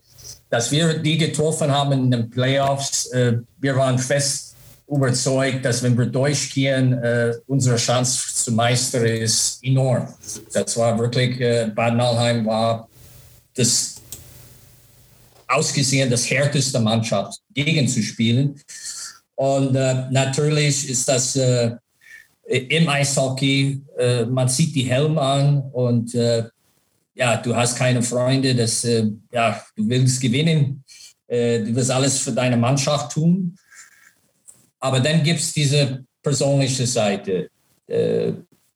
dass wir die getroffen haben in den Playoffs. Äh, wir waren fest überzeugt, dass wenn wir durchgehen, äh, unsere Chance zu meistern ist enorm. Das war wirklich, äh, Bad Nauheim war das ausgesehen das härteste Mannschaft gegenzuspielen. Und äh, natürlich ist das äh, im Eishockey, äh, man sieht die Helm an und äh, ja, du hast keine Freunde, das, äh, ja, du willst gewinnen, äh, du wirst alles für deine Mannschaft tun. Aber dann gibt es diese persönliche Seite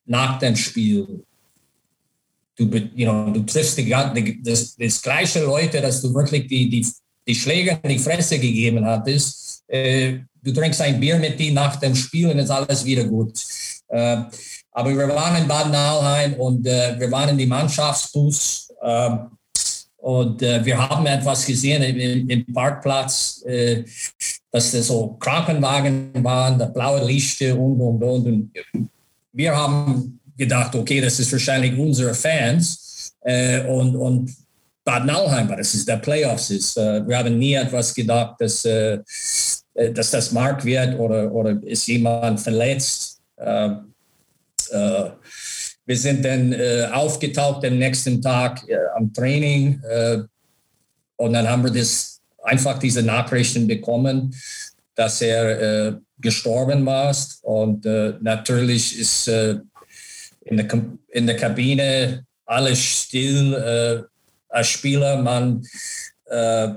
nach dem Spiel du, you know, du triffst die, die, das, das gleiche Leute, dass du wirklich die, die, die Schläge in die Fresse gegeben hattest. Äh, du trinkst ein Bier mit denen nach dem Spiel und ist alles wieder gut. Äh, aber wir waren in Bad Nauheim und äh, wir waren in die Mannschaftsbus ähm, und äh, wir haben etwas gesehen im, im Parkplatz, äh, dass das so Krankenwagen waren, der blaue Lichter und, und, und. und wir haben gedacht, okay, das ist wahrscheinlich unsere Fans äh, und, und Bad Nauheim, das ist der Playoffs ist. Äh, wir haben nie etwas gedacht, dass, dass das Mark wird oder, oder ist jemand verletzt. Ähm, äh, wir sind dann äh, aufgetaucht am nächsten Tag am Training und dann haben wir das einfach diese Nachrichten bekommen, dass er gestorben war und natürlich ist in der, in der Kabine alles still äh, als Spieler. Man äh,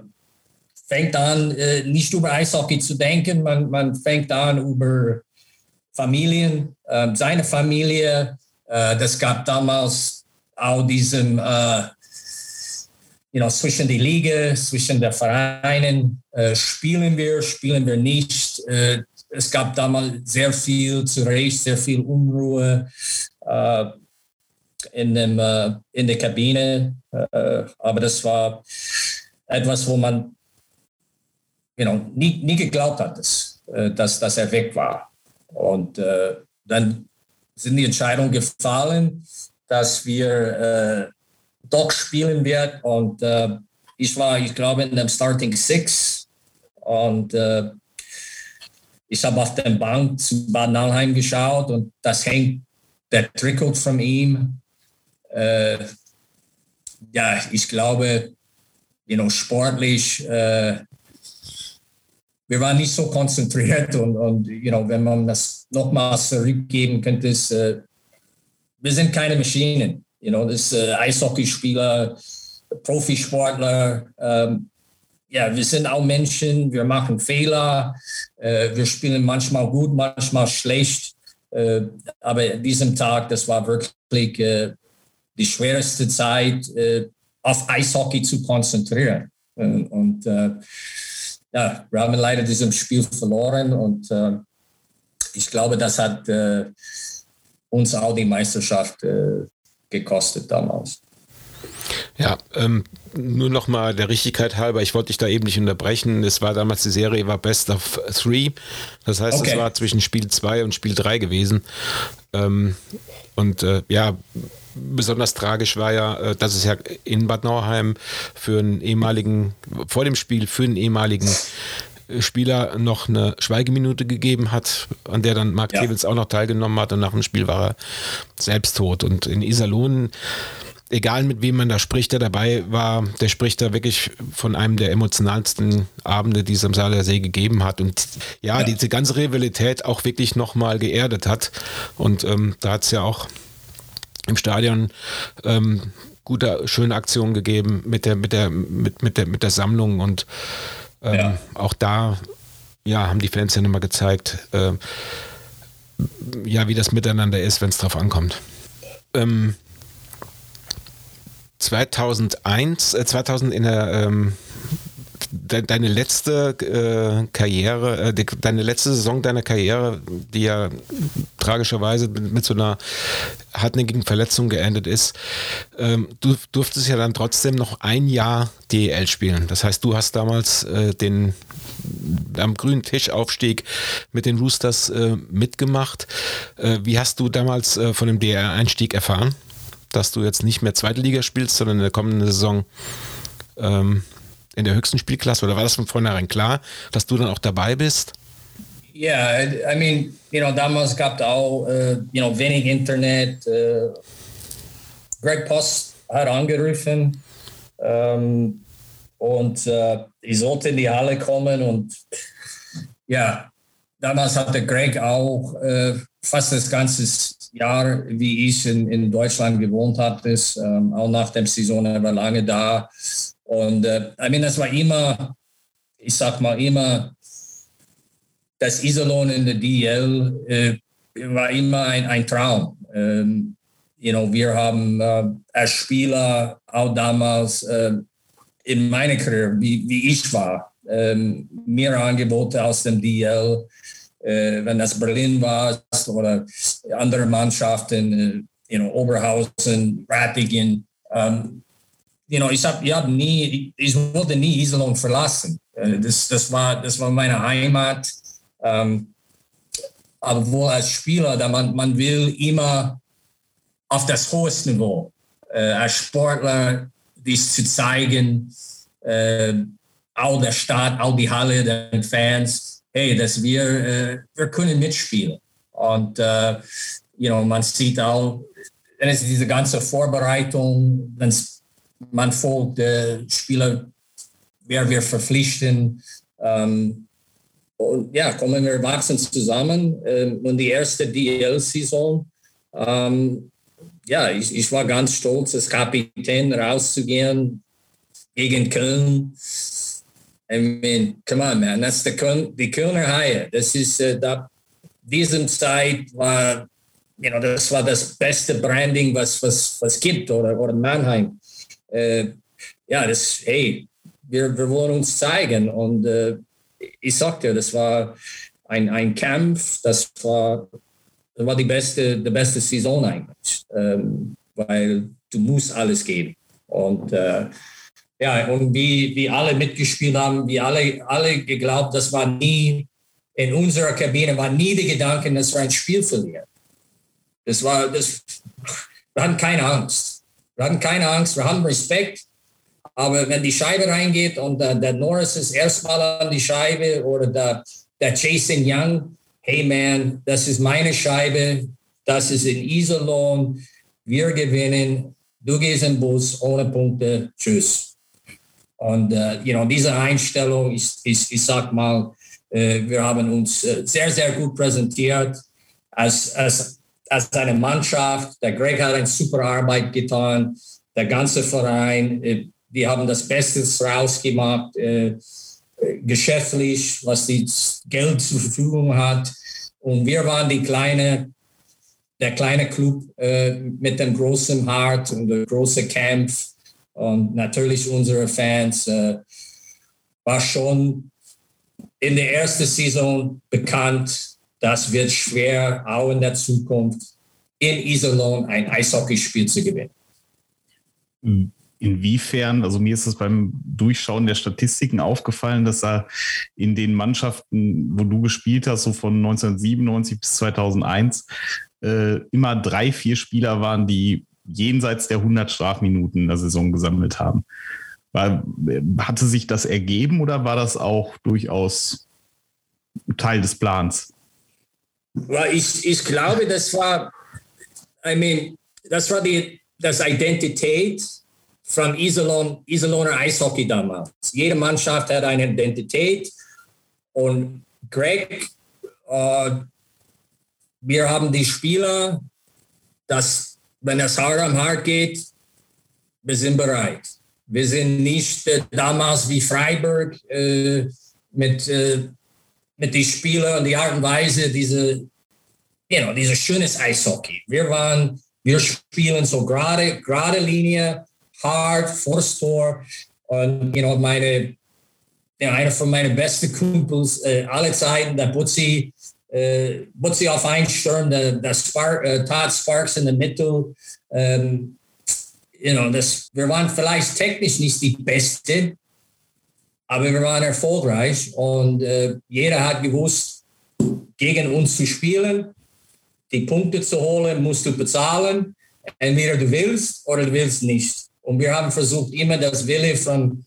fängt an, äh, nicht über Eishockey zu denken, man, man fängt an über Familien, äh, seine Familie. Äh, das gab damals auch diesem, äh, you know, zwischen die Liga, zwischen der Vereinen, spielen wir, spielen wir nicht es gab damals sehr viel zu Recht, sehr viel Unruhe in, dem, in der Kabine. Aber das war etwas, wo man you know, nie, nie geglaubt hat, dass, äh, dass, dass er weg war. Und äh, dann sind die Entscheidungen gefallen, dass wir äh, doch spielen werden. Und ich war, ich glaube, in dem Starting Six. Und ich habe auf der Bank zu Bad Nauheim geschaut und das hängt der Trikot von ihm. Äh, ja, ich glaube, you know, sportlich, äh, wir waren nicht so konzentriert und, und you know, wenn man das nochmals zurückgeben könnte, ist, äh, wir sind keine Maschinen. You know, das äh, Eishockeyspieler, Profisportler, ähm, ja, wir sind auch Menschen, wir machen Fehler, äh, wir spielen manchmal gut, manchmal schlecht. Äh, aber an diesem Tag, das war wirklich äh, die schwerste Zeit, äh, auf Eishockey zu konzentrieren. Äh, und äh, ja, wir haben leider dieses Spiel verloren und ich glaube, das hat uns auch die Meisterschaft gekostet damals. Ja, ähm, nur noch mal der Richtigkeit halber, ich wollte dich da eben nicht unterbrechen. Es war damals, die Serie war Best of Three. Das heißt, okay. es war zwischen Spiel 2 und Spiel 3 gewesen. Ähm, und äh, ja, besonders tragisch war ja, äh, dass es ja in Bad Nauheim für einen ehemaligen, vor dem Spiel für einen ehemaligen Spieler noch eine Schweigeminute gegeben hat, an der dann Mark ja. Tewitz auch noch teilgenommen hat und nach dem Spiel war er selbst tot. Und in Iserlohn egal mit wem man da spricht, der dabei war, der spricht da wirklich von einem der emotionalsten Abende, die es am Saale See gegeben hat. Und ja, ja. diese ganze Rivalität auch wirklich nochmal geerdet hat. Und ähm, da hat es ja auch im Stadion ähm, gute, schöne Aktionen gegeben mit der, mit der, mit, mit der, mit der Sammlung und ähm, ja. auch da ja, haben die Fans ja nochmal gezeigt, äh, ja, wie das miteinander ist, wenn es drauf ankommt. Ähm, 2001, äh, 2000 in der ähm, de, deine letzte äh, Karriere, äh, de, deine letzte Saison deiner Karriere, die ja tragischerweise mit, so einer hartnäckigen Verletzung geendet ist, ähm, du durftest ja dann trotzdem noch ein Jahr DEL spielen. Das heißt, du hast damals äh, den am grünen Tischaufstieg mit den Roosters äh, mitgemacht. Äh, wie hast du damals äh, von dem DEL-Einstieg erfahren? dass du jetzt nicht mehr zweite Liga spielst, sondern in der kommenden Saison ähm, in der höchsten Spielklasse? Oder war das von vornherein klar, dass du dann auch dabei bist? Yeah, I, mean, you know, damals gab es auch, uh, you know, wenig Internet. Uh, Greg Post hat angerufen um, und uh, ich sollte in die Halle kommen und ja, damals hatte Greg auch fast das ganze Jahr, wie ich in, in Deutschland gewohnt hatte, um, auch nach dem Saison, er war lange da und uh, I mean, das war immer, ich sag mal immer, das Iserlohn in der DL äh, war immer ein, ein Traum. Ähm, you know, wir haben äh, als Spieler auch damals äh, in meiner Karriere, wie, wie ich war, ähm, mehr Angebote aus dem DL, äh, wenn das Berlin war oder andere Mannschaften, äh, you know, Oberhausen, Rattigen. Ähm, you know, ich habe hab nie, ich wollte nie Iserlohn verlassen. Äh, das, das, war, das war meine Heimat. Ähm, aber wo als Spieler, da man, man will immer auf das höchste Niveau, äh, als Sportler, dies zu zeigen, äh, auch der Stadt, auch die Halle, den Fans, hey, dass wir, äh, wir können mitspielen. Und äh, you know, man sieht auch, dann ist diese ganze Vorbereitung, wenn man folgt, äh, Spieler, wer wir verpflichten, ähm, und ja, kommen wir wachsen zusammen. Ähm, und die erste DL-Saison, ähm, ja, ich, ich war ganz stolz, als Kapitän rauszugehen gegen Köln. I mean, come on, man, that's the Köln, die Kölner Haie. Das ist, äh, da, diesem Zeit war, you know, das war das beste Branding, was was was gibt oder oder Mannheim. Äh, ja, das, hey, wir, wir wollen uns zeigen und äh, ich sagte, das war ein, ein Kampf, das war, das war die beste, die beste Saison eigentlich, ähm, weil du musst alles geben. Und äh, ja, und wie, wie alle mitgespielt haben, wie alle, alle geglaubt, das war nie, in unserer Kabine war nie der Gedanke, dass wir ein Spiel verlieren. Das war, das, wir hatten keine Angst. Wir hatten keine Angst, wir haben Respekt. Aber wenn die Scheibe reingeht und äh, der Norris ist erstmal an die Scheibe oder der, der Jason Young, hey man, das ist meine Scheibe, das ist in Iserlohn, wir gewinnen, du gehst im Bus ohne Punkte, tschüss. Und uh, you know, diese Einstellung, ich, ich, ich sag mal, äh, wir haben uns äh, sehr, sehr gut präsentiert. Als, als, als eine Mannschaft. Der Greg hat eine super Arbeit getan, der ganze Verein. Äh, die haben das Beste rausgemacht, äh, geschäftlich, was die Geld zur Verfügung hat. Und wir waren die kleine, der kleine Club äh, mit dem großen Hart und der große Kampf. Und natürlich unsere Fans äh, war schon in der ersten Saison bekannt, das wird schwer, auch in der Zukunft in Iserlohn ein Eishockeyspiel zu gewinnen. Inwiefern, also mir ist es beim Durchschauen der Statistiken aufgefallen, dass da in den Mannschaften, wo du gespielt hast, so von 1997 bis 2001, äh, immer drei, vier Spieler waren, die jenseits der 100 Strafminuten in der Saison gesammelt haben. War, hatte sich das ergeben oder war das auch durchaus Teil des Plans? Ich, ich glaube, das war, I mean, das war die das Identität von Iserlohn, Iserlohner Eishockey damals. Jede Mannschaft hat eine Identität und Greg, äh, wir haben die Spieler, dass wenn es hart am Hart geht, wir sind bereit. Wir sind nicht äh, damals wie Freiburg äh, mit, äh, mit den Spielern und die Art und Weise, diese, you know, dieses schönes Eishockey. Wir waren, wir spielen so gerade, gerade Linie, hard, vors Tor. Und you know, meine, ja, einer von meinen besten Kumpels äh, alle Zeiten, der Butzi, äh, Butzi auf einen Sturm, der, der Spark, äh, Todd Sparks in der Mitte. Ähm, you know, das, wir waren vielleicht technisch nicht die Beste, aber wir waren erfolgreich und äh, jeder hat gewusst, gegen uns zu spielen, die Punkte zu holen, musst du bezahlen. Entweder du willst oder du willst nicht. Und wir haben versucht, immer das Wille von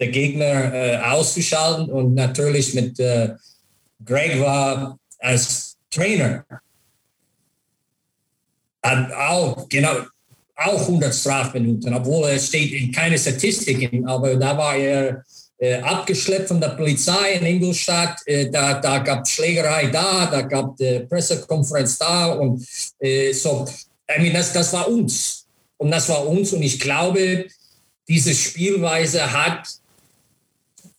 der Gegner äh, auszuschalten und natürlich mit, äh, Greg war als Trainer. Hat auch, genau, auch 100 Strafminuten, obwohl er steht in keine Statistiken, aber da war er äh, abgeschleppt von der Polizei in Ingolstadt. Äh, da da gab es Schlägerei da, da gab es Pressekonferenz da und äh, so. I mean, das, das war uns. Und das war uns. Und ich glaube, diese Spielweise hat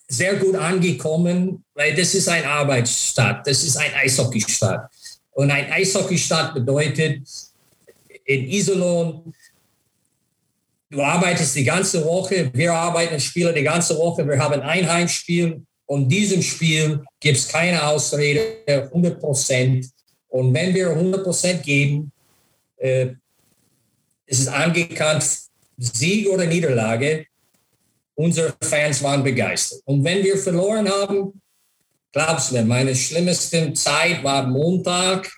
sehr gut angekommen, weil das ist ein Arbeitsstadt, das ist ein Eishockeystadt. Und ein Eishockeystadt bedeutet in Iserlohn, du arbeitest die ganze Woche, wir arbeiten Spieler die ganze Woche, wir haben ein Heimspiel und diesem Spiel gibt es keine Ausrede, 100 Prozent. Und wenn wir 100 Prozent geben, äh, ist es angekannt, Sieg oder Niederlage, unsere Fans waren begeistert. Und wenn wir verloren haben, glaubst mir, meine schlimmste Zeit war Montag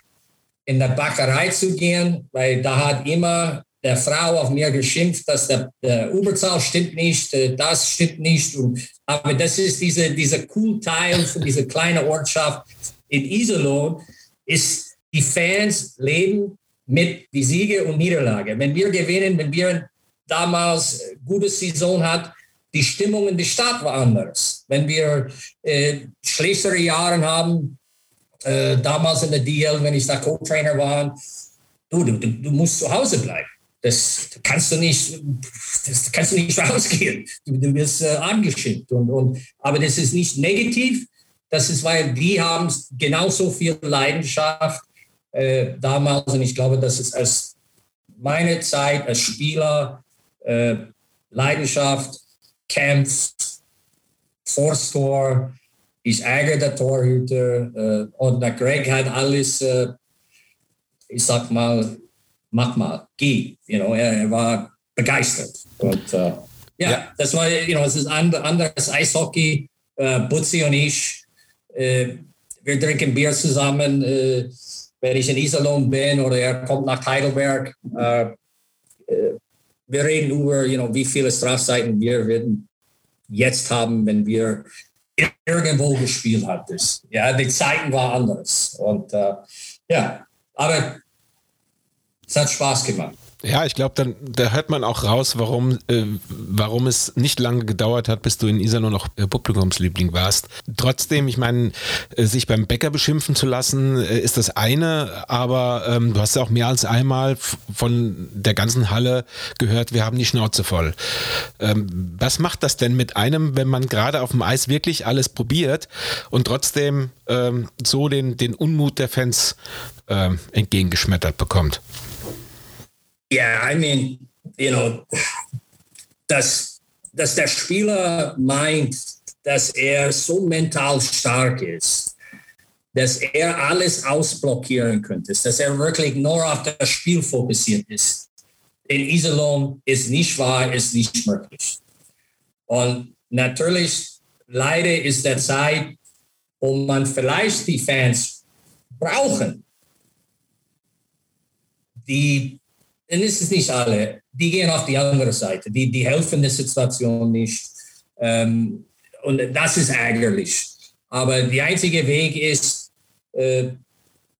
in der Bäckerei zu gehen, weil da hat immer der Frau auf mir geschimpft, dass der, der Überzahl stimmt nicht, äh, das stimmt nicht. Und, aber das ist diese, dieser cool Teil von dieser kleinen Ortschaft in Iserlohn, ist die Fans leben mit die Siege und Niederlage. Wenn wir gewinnen, wenn wir damals gute Saison hat, die Stimmung in der Stadt war anders. Wenn wir äh, schlechtere Jahre haben, äh, damals in der DL, wenn ich da Co-Trainer war, du, du, du musst zu Hause bleiben. Das kannst du nicht, das kannst du nicht rausgehen. Du, du wirst äh, angeschickt. Und, und, aber das ist nicht negativ. Das ist, weil die haben genauso viel Leidenschaft äh, damals. Und ich glaube, das ist als meine Zeit als Spieler, äh, Leidenschaft, Kampf, Force-Tor, ich ärgere der Torhüter. Äh, und der Greg hat alles, äh, ich sag mal, mach mal, geh. You know, er, er war begeistert. Und äh, ja, ja, das war, you know, es ist and, anderes Eishockey. Äh, Butzi und ich, äh, wir trinken Bier zusammen, äh, wenn ich in Iserlohn bin oder er kommt nach Heidelberg. Äh, äh, wir reden über, you know, wie viele Strafzeiten wir werden jetzt haben, wenn wir irgendwo gespielt hatten. Ja, die Zeiten waren anders. Und äh, ja, aber es hat Spaß gemacht. Ja, ich glaube, dann da hört man auch raus, warum, äh, warum es nicht lange gedauert hat, bis du in Iserlohn noch äh, Publikumsliebling warst. Trotzdem, ich meine, äh, sich beim Bäcker beschimpfen zu lassen, äh, ist das eine, aber ähm, du hast ja auch mehr als einmal von der ganzen Halle gehört, wir haben die Schnauze voll. Ähm, was macht das denn mit einem, wenn man gerade auf dem Eis wirklich alles probiert und trotzdem ähm, so den, den Unmut der Fans ähm, entgegengeschmettert bekommt? Yeah, I mean, you know, dass, dass der Spieler meint, dass er so mental stark ist, dass er alles ausblockieren könnte, dass er wirklich nur auf das Spiel fokussiert ist. In Iserlohn ist nicht wahr, ist nicht möglich. Und natürlich, leider ist der Zeit, wo man vielleicht die Fans brauchen, die ist es nicht alle. Die gehen auf die andere Seite. Die, die helfen der Situation nicht. Ähm, und das ist ärgerlich. Aber der einzige Weg ist, äh,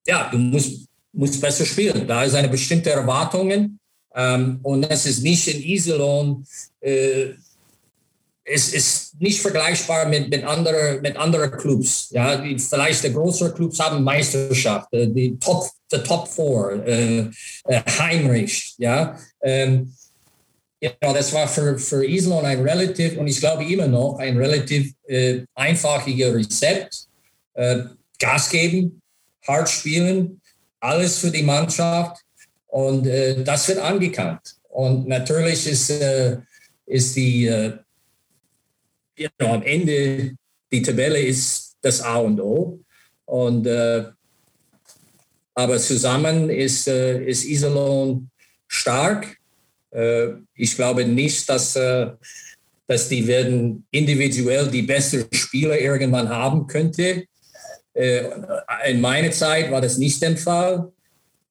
ja, du musst, musst besser spielen. Da ist eine bestimmte Erwartungen. Ähm, und das ist nicht in Iserlohn. Äh, es ist nicht vergleichbar mit, mit, andere, mit anderen Clubs. Ja, die, vielleicht die größeren Clubs haben Meisterschaft, äh, die Top, the Top Four, äh, äh, Heinrich. Ja, ähm, ja, das war für, für Iserlohn ein relativ, und ich glaube immer noch, ein relativ äh, einfaches Rezept. Äh, Gas geben, hart spielen, alles für die Mannschaft und äh, das wird angekannt. Und natürlich ist, äh, ist die äh, you know, am Ende die Tabelle ist das A und O. Und, äh, aber zusammen ist, äh, ist Iserlohn stark. Äh, ich glaube nicht, dass, äh, dass die werden individuell die besten Spieler irgendwann haben könnte. Äh, in meiner Zeit war das nicht der Fall.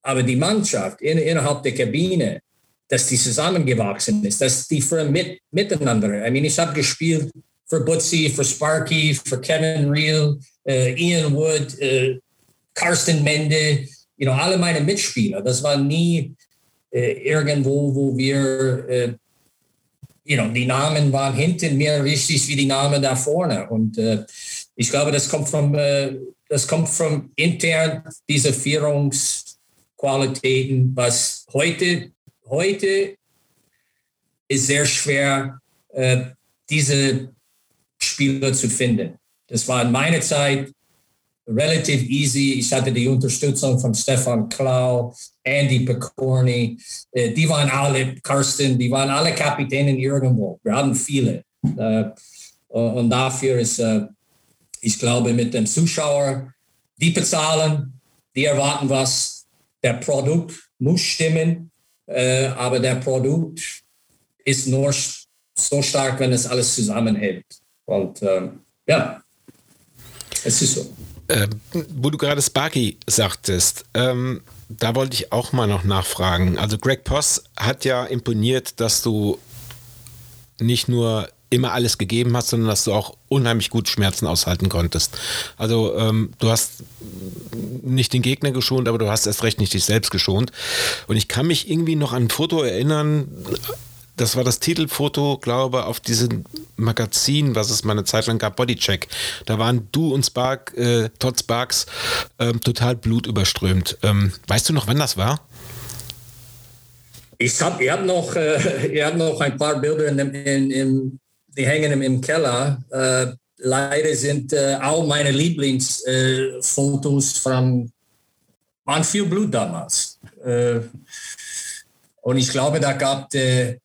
Aber die Mannschaft in, innerhalb der Kabine, dass die zusammengewachsen ist, dass die für mit, miteinander. I mean, ich habe gespielt für Butzi, für Sparky, für Kevin Reel, äh, Ian Wood, äh, Carsten Mende, you know, alle meine Mitspieler. Das war nie äh, irgendwo, wo wir, äh, you know, die Namen waren hinten mehr wichtig wie die Namen da vorne. Und äh, ich glaube, das kommt von, äh, das kommt von intern diese Führungsqualitäten, was heute, heute ist sehr schwer, diese Spieler zu finden. Das war in meiner Zeit relativ easy. Ich hatte die Unterstützung von Stefan Klau, Andy Picorni. Äh, die waren alle, Karsten, die waren alle Kapitäne irgendwo. Wir hatten viele. Äh, und dafür ist, äh, ich glaube, mit dem Zuschauer, die bezahlen, die erwarten was. Der Produkt muss stimmen, aber der Produkt ist nur so stark, wenn es alles zusammenhält. Und ähm, ja, es ist so. Äh, wo du gerade Sparky sagtest, ähm, da wollte ich auch mal noch nachfragen. Also Greg Poss hat ja imponiert, dass du nicht nur immer alles gegeben hast, sondern dass du auch unheimlich gut Schmerzen aushalten konntest. Also ähm, du hast nicht den Gegner geschont, aber du hast erst recht nicht dich selbst geschont. Und ich kann mich irgendwie noch an ein Foto erinnern, das war das Titelfoto, glaube auf diesem Magazin, was es mal eine Zeit lang gab, Bodycheck. Da waren du und Spark, äh, Todd Sparks, ähm, total blutüberströmt. Ähm, weißt du noch, wann das war? Ich habe hab noch, äh, hab noch ein paar Bilder, in, in, in, die hängen im, Keller. Äh, leider sind äh, auch meine Lieblingsfotos äh, von, waren viel Blut damals. Äh, und ich glaube, da gab es äh,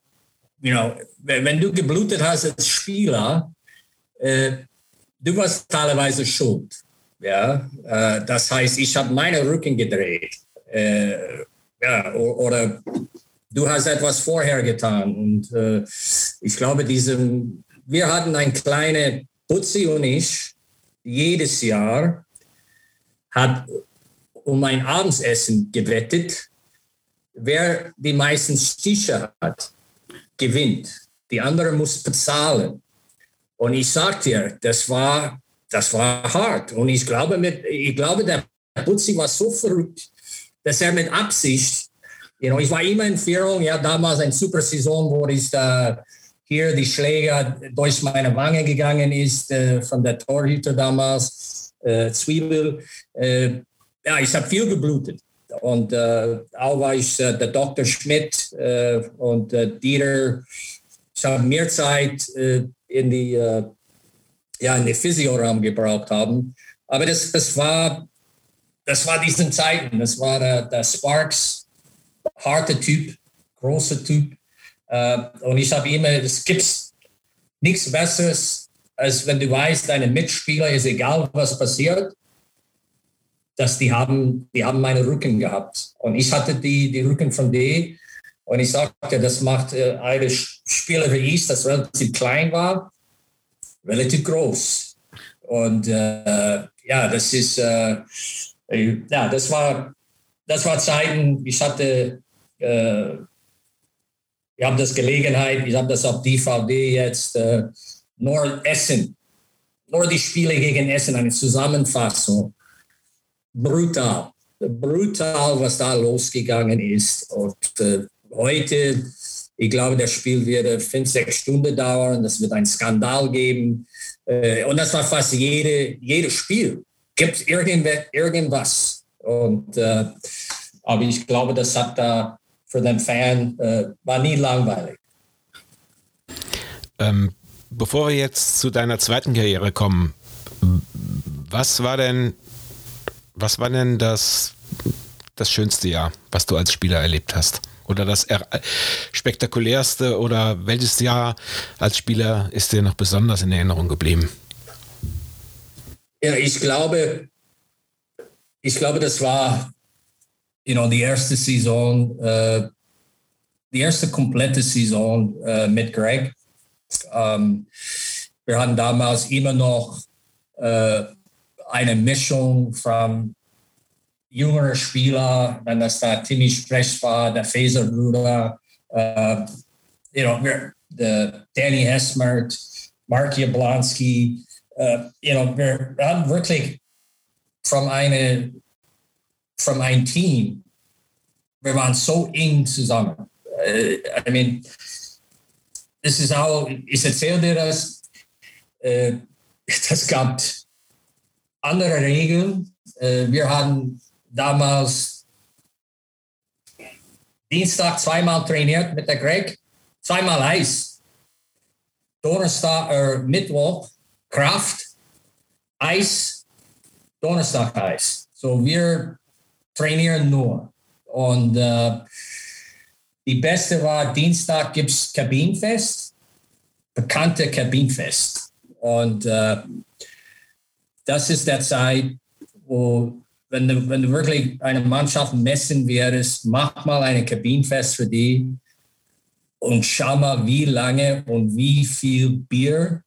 you know, wenn du geblutet hast als Spieler, äh, du warst teilweise schuld. Ja, äh, das heißt, ich habe meine Rücken gedreht. Äh, ja, oder du hast etwas vorher getan. Und äh, ich glaube, diesem, wir hatten ein kleine Putzi und ich jedes Jahr hat um ein Abendsessen gewettet, wer die meisten Stiche hat gewinnt. Die andere muss bezahlen. Und ich sag dir, das war, das war hart. Und ich glaube, mit, ich glaube, der Butzi war so verrückt, dass er mit Absicht, you know, ich war immer in Führung, ja, damals eine super Saison, wo ich da hier die Schläger durch meine Wange gegangen ist, äh, von der Torhüter damals, äh, Zwiebel. Äh, ja, ich habe viel geblutet. Und äh, ich äh, der Dr. Schmidt äh, und äh, Dieter. Ich habe mehr Zeit äh, in die äh, ja in den Physioraum gebraucht haben. Aber das, das war das war diesen Zeiten. Das war der, der Sparks, harter Typ, großer Typ. und ich habe immer, es gibt nichts Besseres, als wenn du weißt, deine Mitspieler ist egal, was passiert dass die haben, die haben meine Rücken gehabt. Und ich hatte die, die Rücken von D. Und ich sagte, das macht äh, eine Spieler wie ich, das relativ klein war, relativ groß. Und äh, ja, das ist, äh, ja, das war, das war Zeiten, ich hatte, äh, wir haben das Gelegenheit, ich habe das auf DVD jetzt, äh, nur Essen, nur die Spiele gegen Essen, eine Zusammenfassung brutal. Brutal, was da losgegangen ist. Und äh, heute, ich glaube, das Spiel wird fünf, sechs Stunden dauern. Das wird einen Skandal geben. Äh, und das war fast jede, jedes Spiel. Gibt es irgendwas. Und, äh, aber ich glaube, das hat da für den Fan, äh, war nie langweilig. Ähm, bevor wir jetzt zu deiner zweiten Karriere kommen, was war denn was war denn das, das schönste Jahr, was du als Spieler erlebt hast? Oder das spektakulärste oder welches Jahr als Spieler ist dir noch besonders in Erinnerung geblieben? Ja, ich glaube, ich glaube, das war you know, die erste Saison, äh, die erste komplette Saison äh, mit Greg. Ähm, wir hatten damals immer noch äh, eine Mischung von jüngeren Spieler, wenn das da Timmy Sprech war, der Faser-Bruder, uh, you know, der Danny Hesmert, Mark Jablonski. Uh, you know, wir haben wirklich von eine, von ein Team, wir waren so eng zusammen. Uh, I mean, das ist auch, ich erzähle dir das, uh, das gab andere Regeln. Uh, wir hatten damals Dienstag zweimal trainiert mit der Greg, zweimal Eis. Donnerstag, äh, Mittwoch Kraft, Eis, Donnerstag Eis. So wir trainieren nur. Und äh, die beste war Dienstag gibt es Kabinenfest, bekannte Kabinenfest. Und äh, das ist der Zeit, wo wenn du, wenn du wirklich eine Mannschaft messen würdest, mach mal eine Kabinenfest für die und schau mal, wie lange und wie viel Bier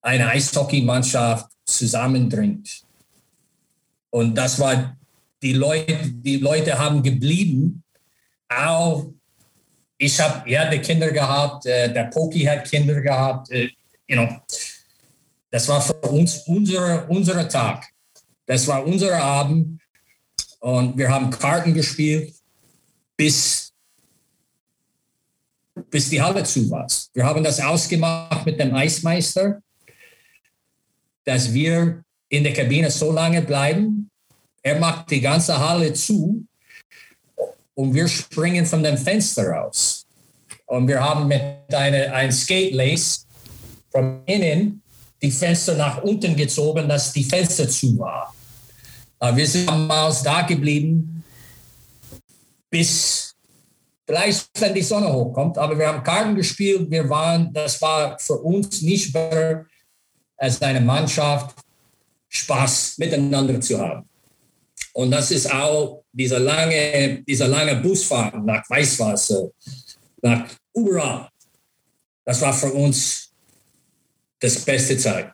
eine Eishockeymannschaft zusammendringt. Und das war, die Leute, die Leute haben geblieben. Auch ich habe, er hatte Kinder gehabt, äh, der Poki hat Kinder gehabt. Äh, you know, das war für uns unser, unser Tag. Das war unser Abend. Und wir haben Karten gespielt, bis, bis die Halle zu war. Wir haben das ausgemacht mit dem Eismeister dass wir in der Kabine so lange bleiben. Er macht die ganze Halle zu und wir springen von dem Fenster raus. Und wir haben mit einer ein Skate Lace von innen die Fenster nach unten gezogen, dass die Fenster zu war. Wir sind damals da geblieben, bis vielleicht, wenn die Sonne hochkommt. Aber wir haben Karten gespielt. Wir waren, das war für uns nicht mehr als eine Mannschaft Spaß miteinander zu haben. Und das ist auch dieser lange, dieser lange Busfahrt nach Weißwasser, nach überall. Das war für uns das beste Zeit.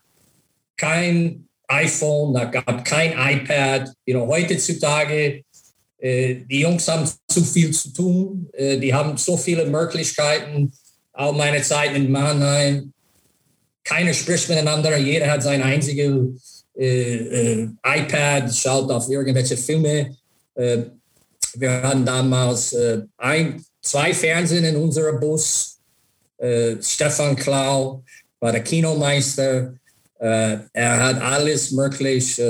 Kein iPhone, da gab kein iPad. You know, heutzutage, äh, die Jungs haben zu viel zu tun. Äh, die haben so viele Möglichkeiten. Auch meine Zeit in Mannheim, keiner spricht miteinander, jeder hat sein einziges äh, äh, iPad, schaut auf irgendwelche Filme. Äh, wir hatten damals äh, ein, zwei Fernsehen in unserem Bus. Stefan Klau war der Kinomeister. Äh, er hat alles möglich,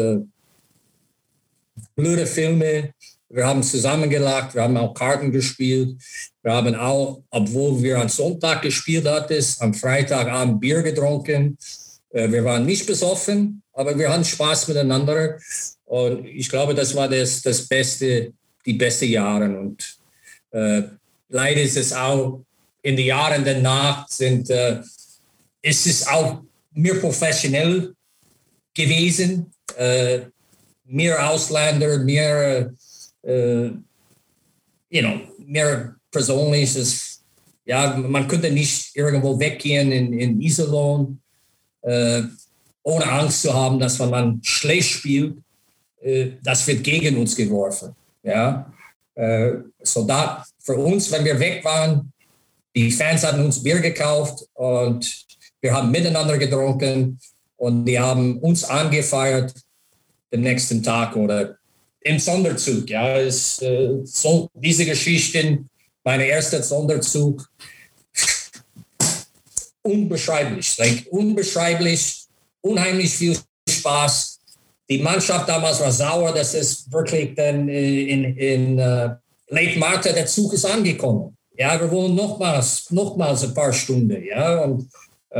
blöde Filme. Wir haben zusammengelacht, wir haben auch Karten gespielt. Wir haben auch, obwohl wir am Sonntag gespielt hatten, am Freitagabend Bier getrunken. Äh, wir waren nicht besoffen, aber wir hatten Spaß miteinander. Und ich glaube, das war das, das Beste, die besten Jahre. Und äh, leider ist es auch in den Jahren danach sind, äh, ist es auch mehr professionell gewesen. Äh, mehr Ausländer, mehr, äh, you know, mehr persönlich ist, ja, man könnte nicht irgendwo weggehen in, in Iserlohn, äh, ohne Angst zu haben, dass wenn man schlecht spielt, äh, das wird gegen uns geworfen. Ja, äh, so da für uns, wenn wir weg waren, die Fans hatten uns Bier gekauft und wir haben miteinander getrunken und die haben uns angefeiert den nächsten Tag oder im Sonderzug. Ja, ist, äh, so diese Geschichten mein erster Sonderzug. Unbeschreiblich, like, unbeschreiblich, unheimlich viel Spaß. Die Mannschaft damals war sauer, dass es wirklich dann äh, in, in uh, Lake Marta der Zug ist angekommen. Ja, wir wollen nochmals, nochmals ein paar Stunden. Ja, und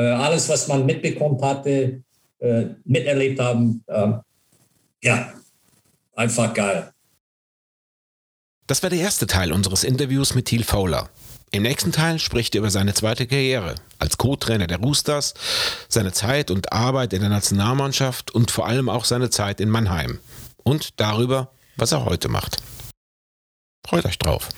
alles, was man mitbekommen hatte, äh, miterlebt haben, äh, ja, einfach geil. Das war der erste Teil unseres Interviews mit Thiel Fowler. Im nächsten Teil spricht er über seine zweite Karriere als Co-Trainer der Roosters, seine Zeit und Arbeit in der Nationalmannschaft und vor allem auch seine Zeit in Mannheim und darüber, was er heute macht. Freut euch drauf.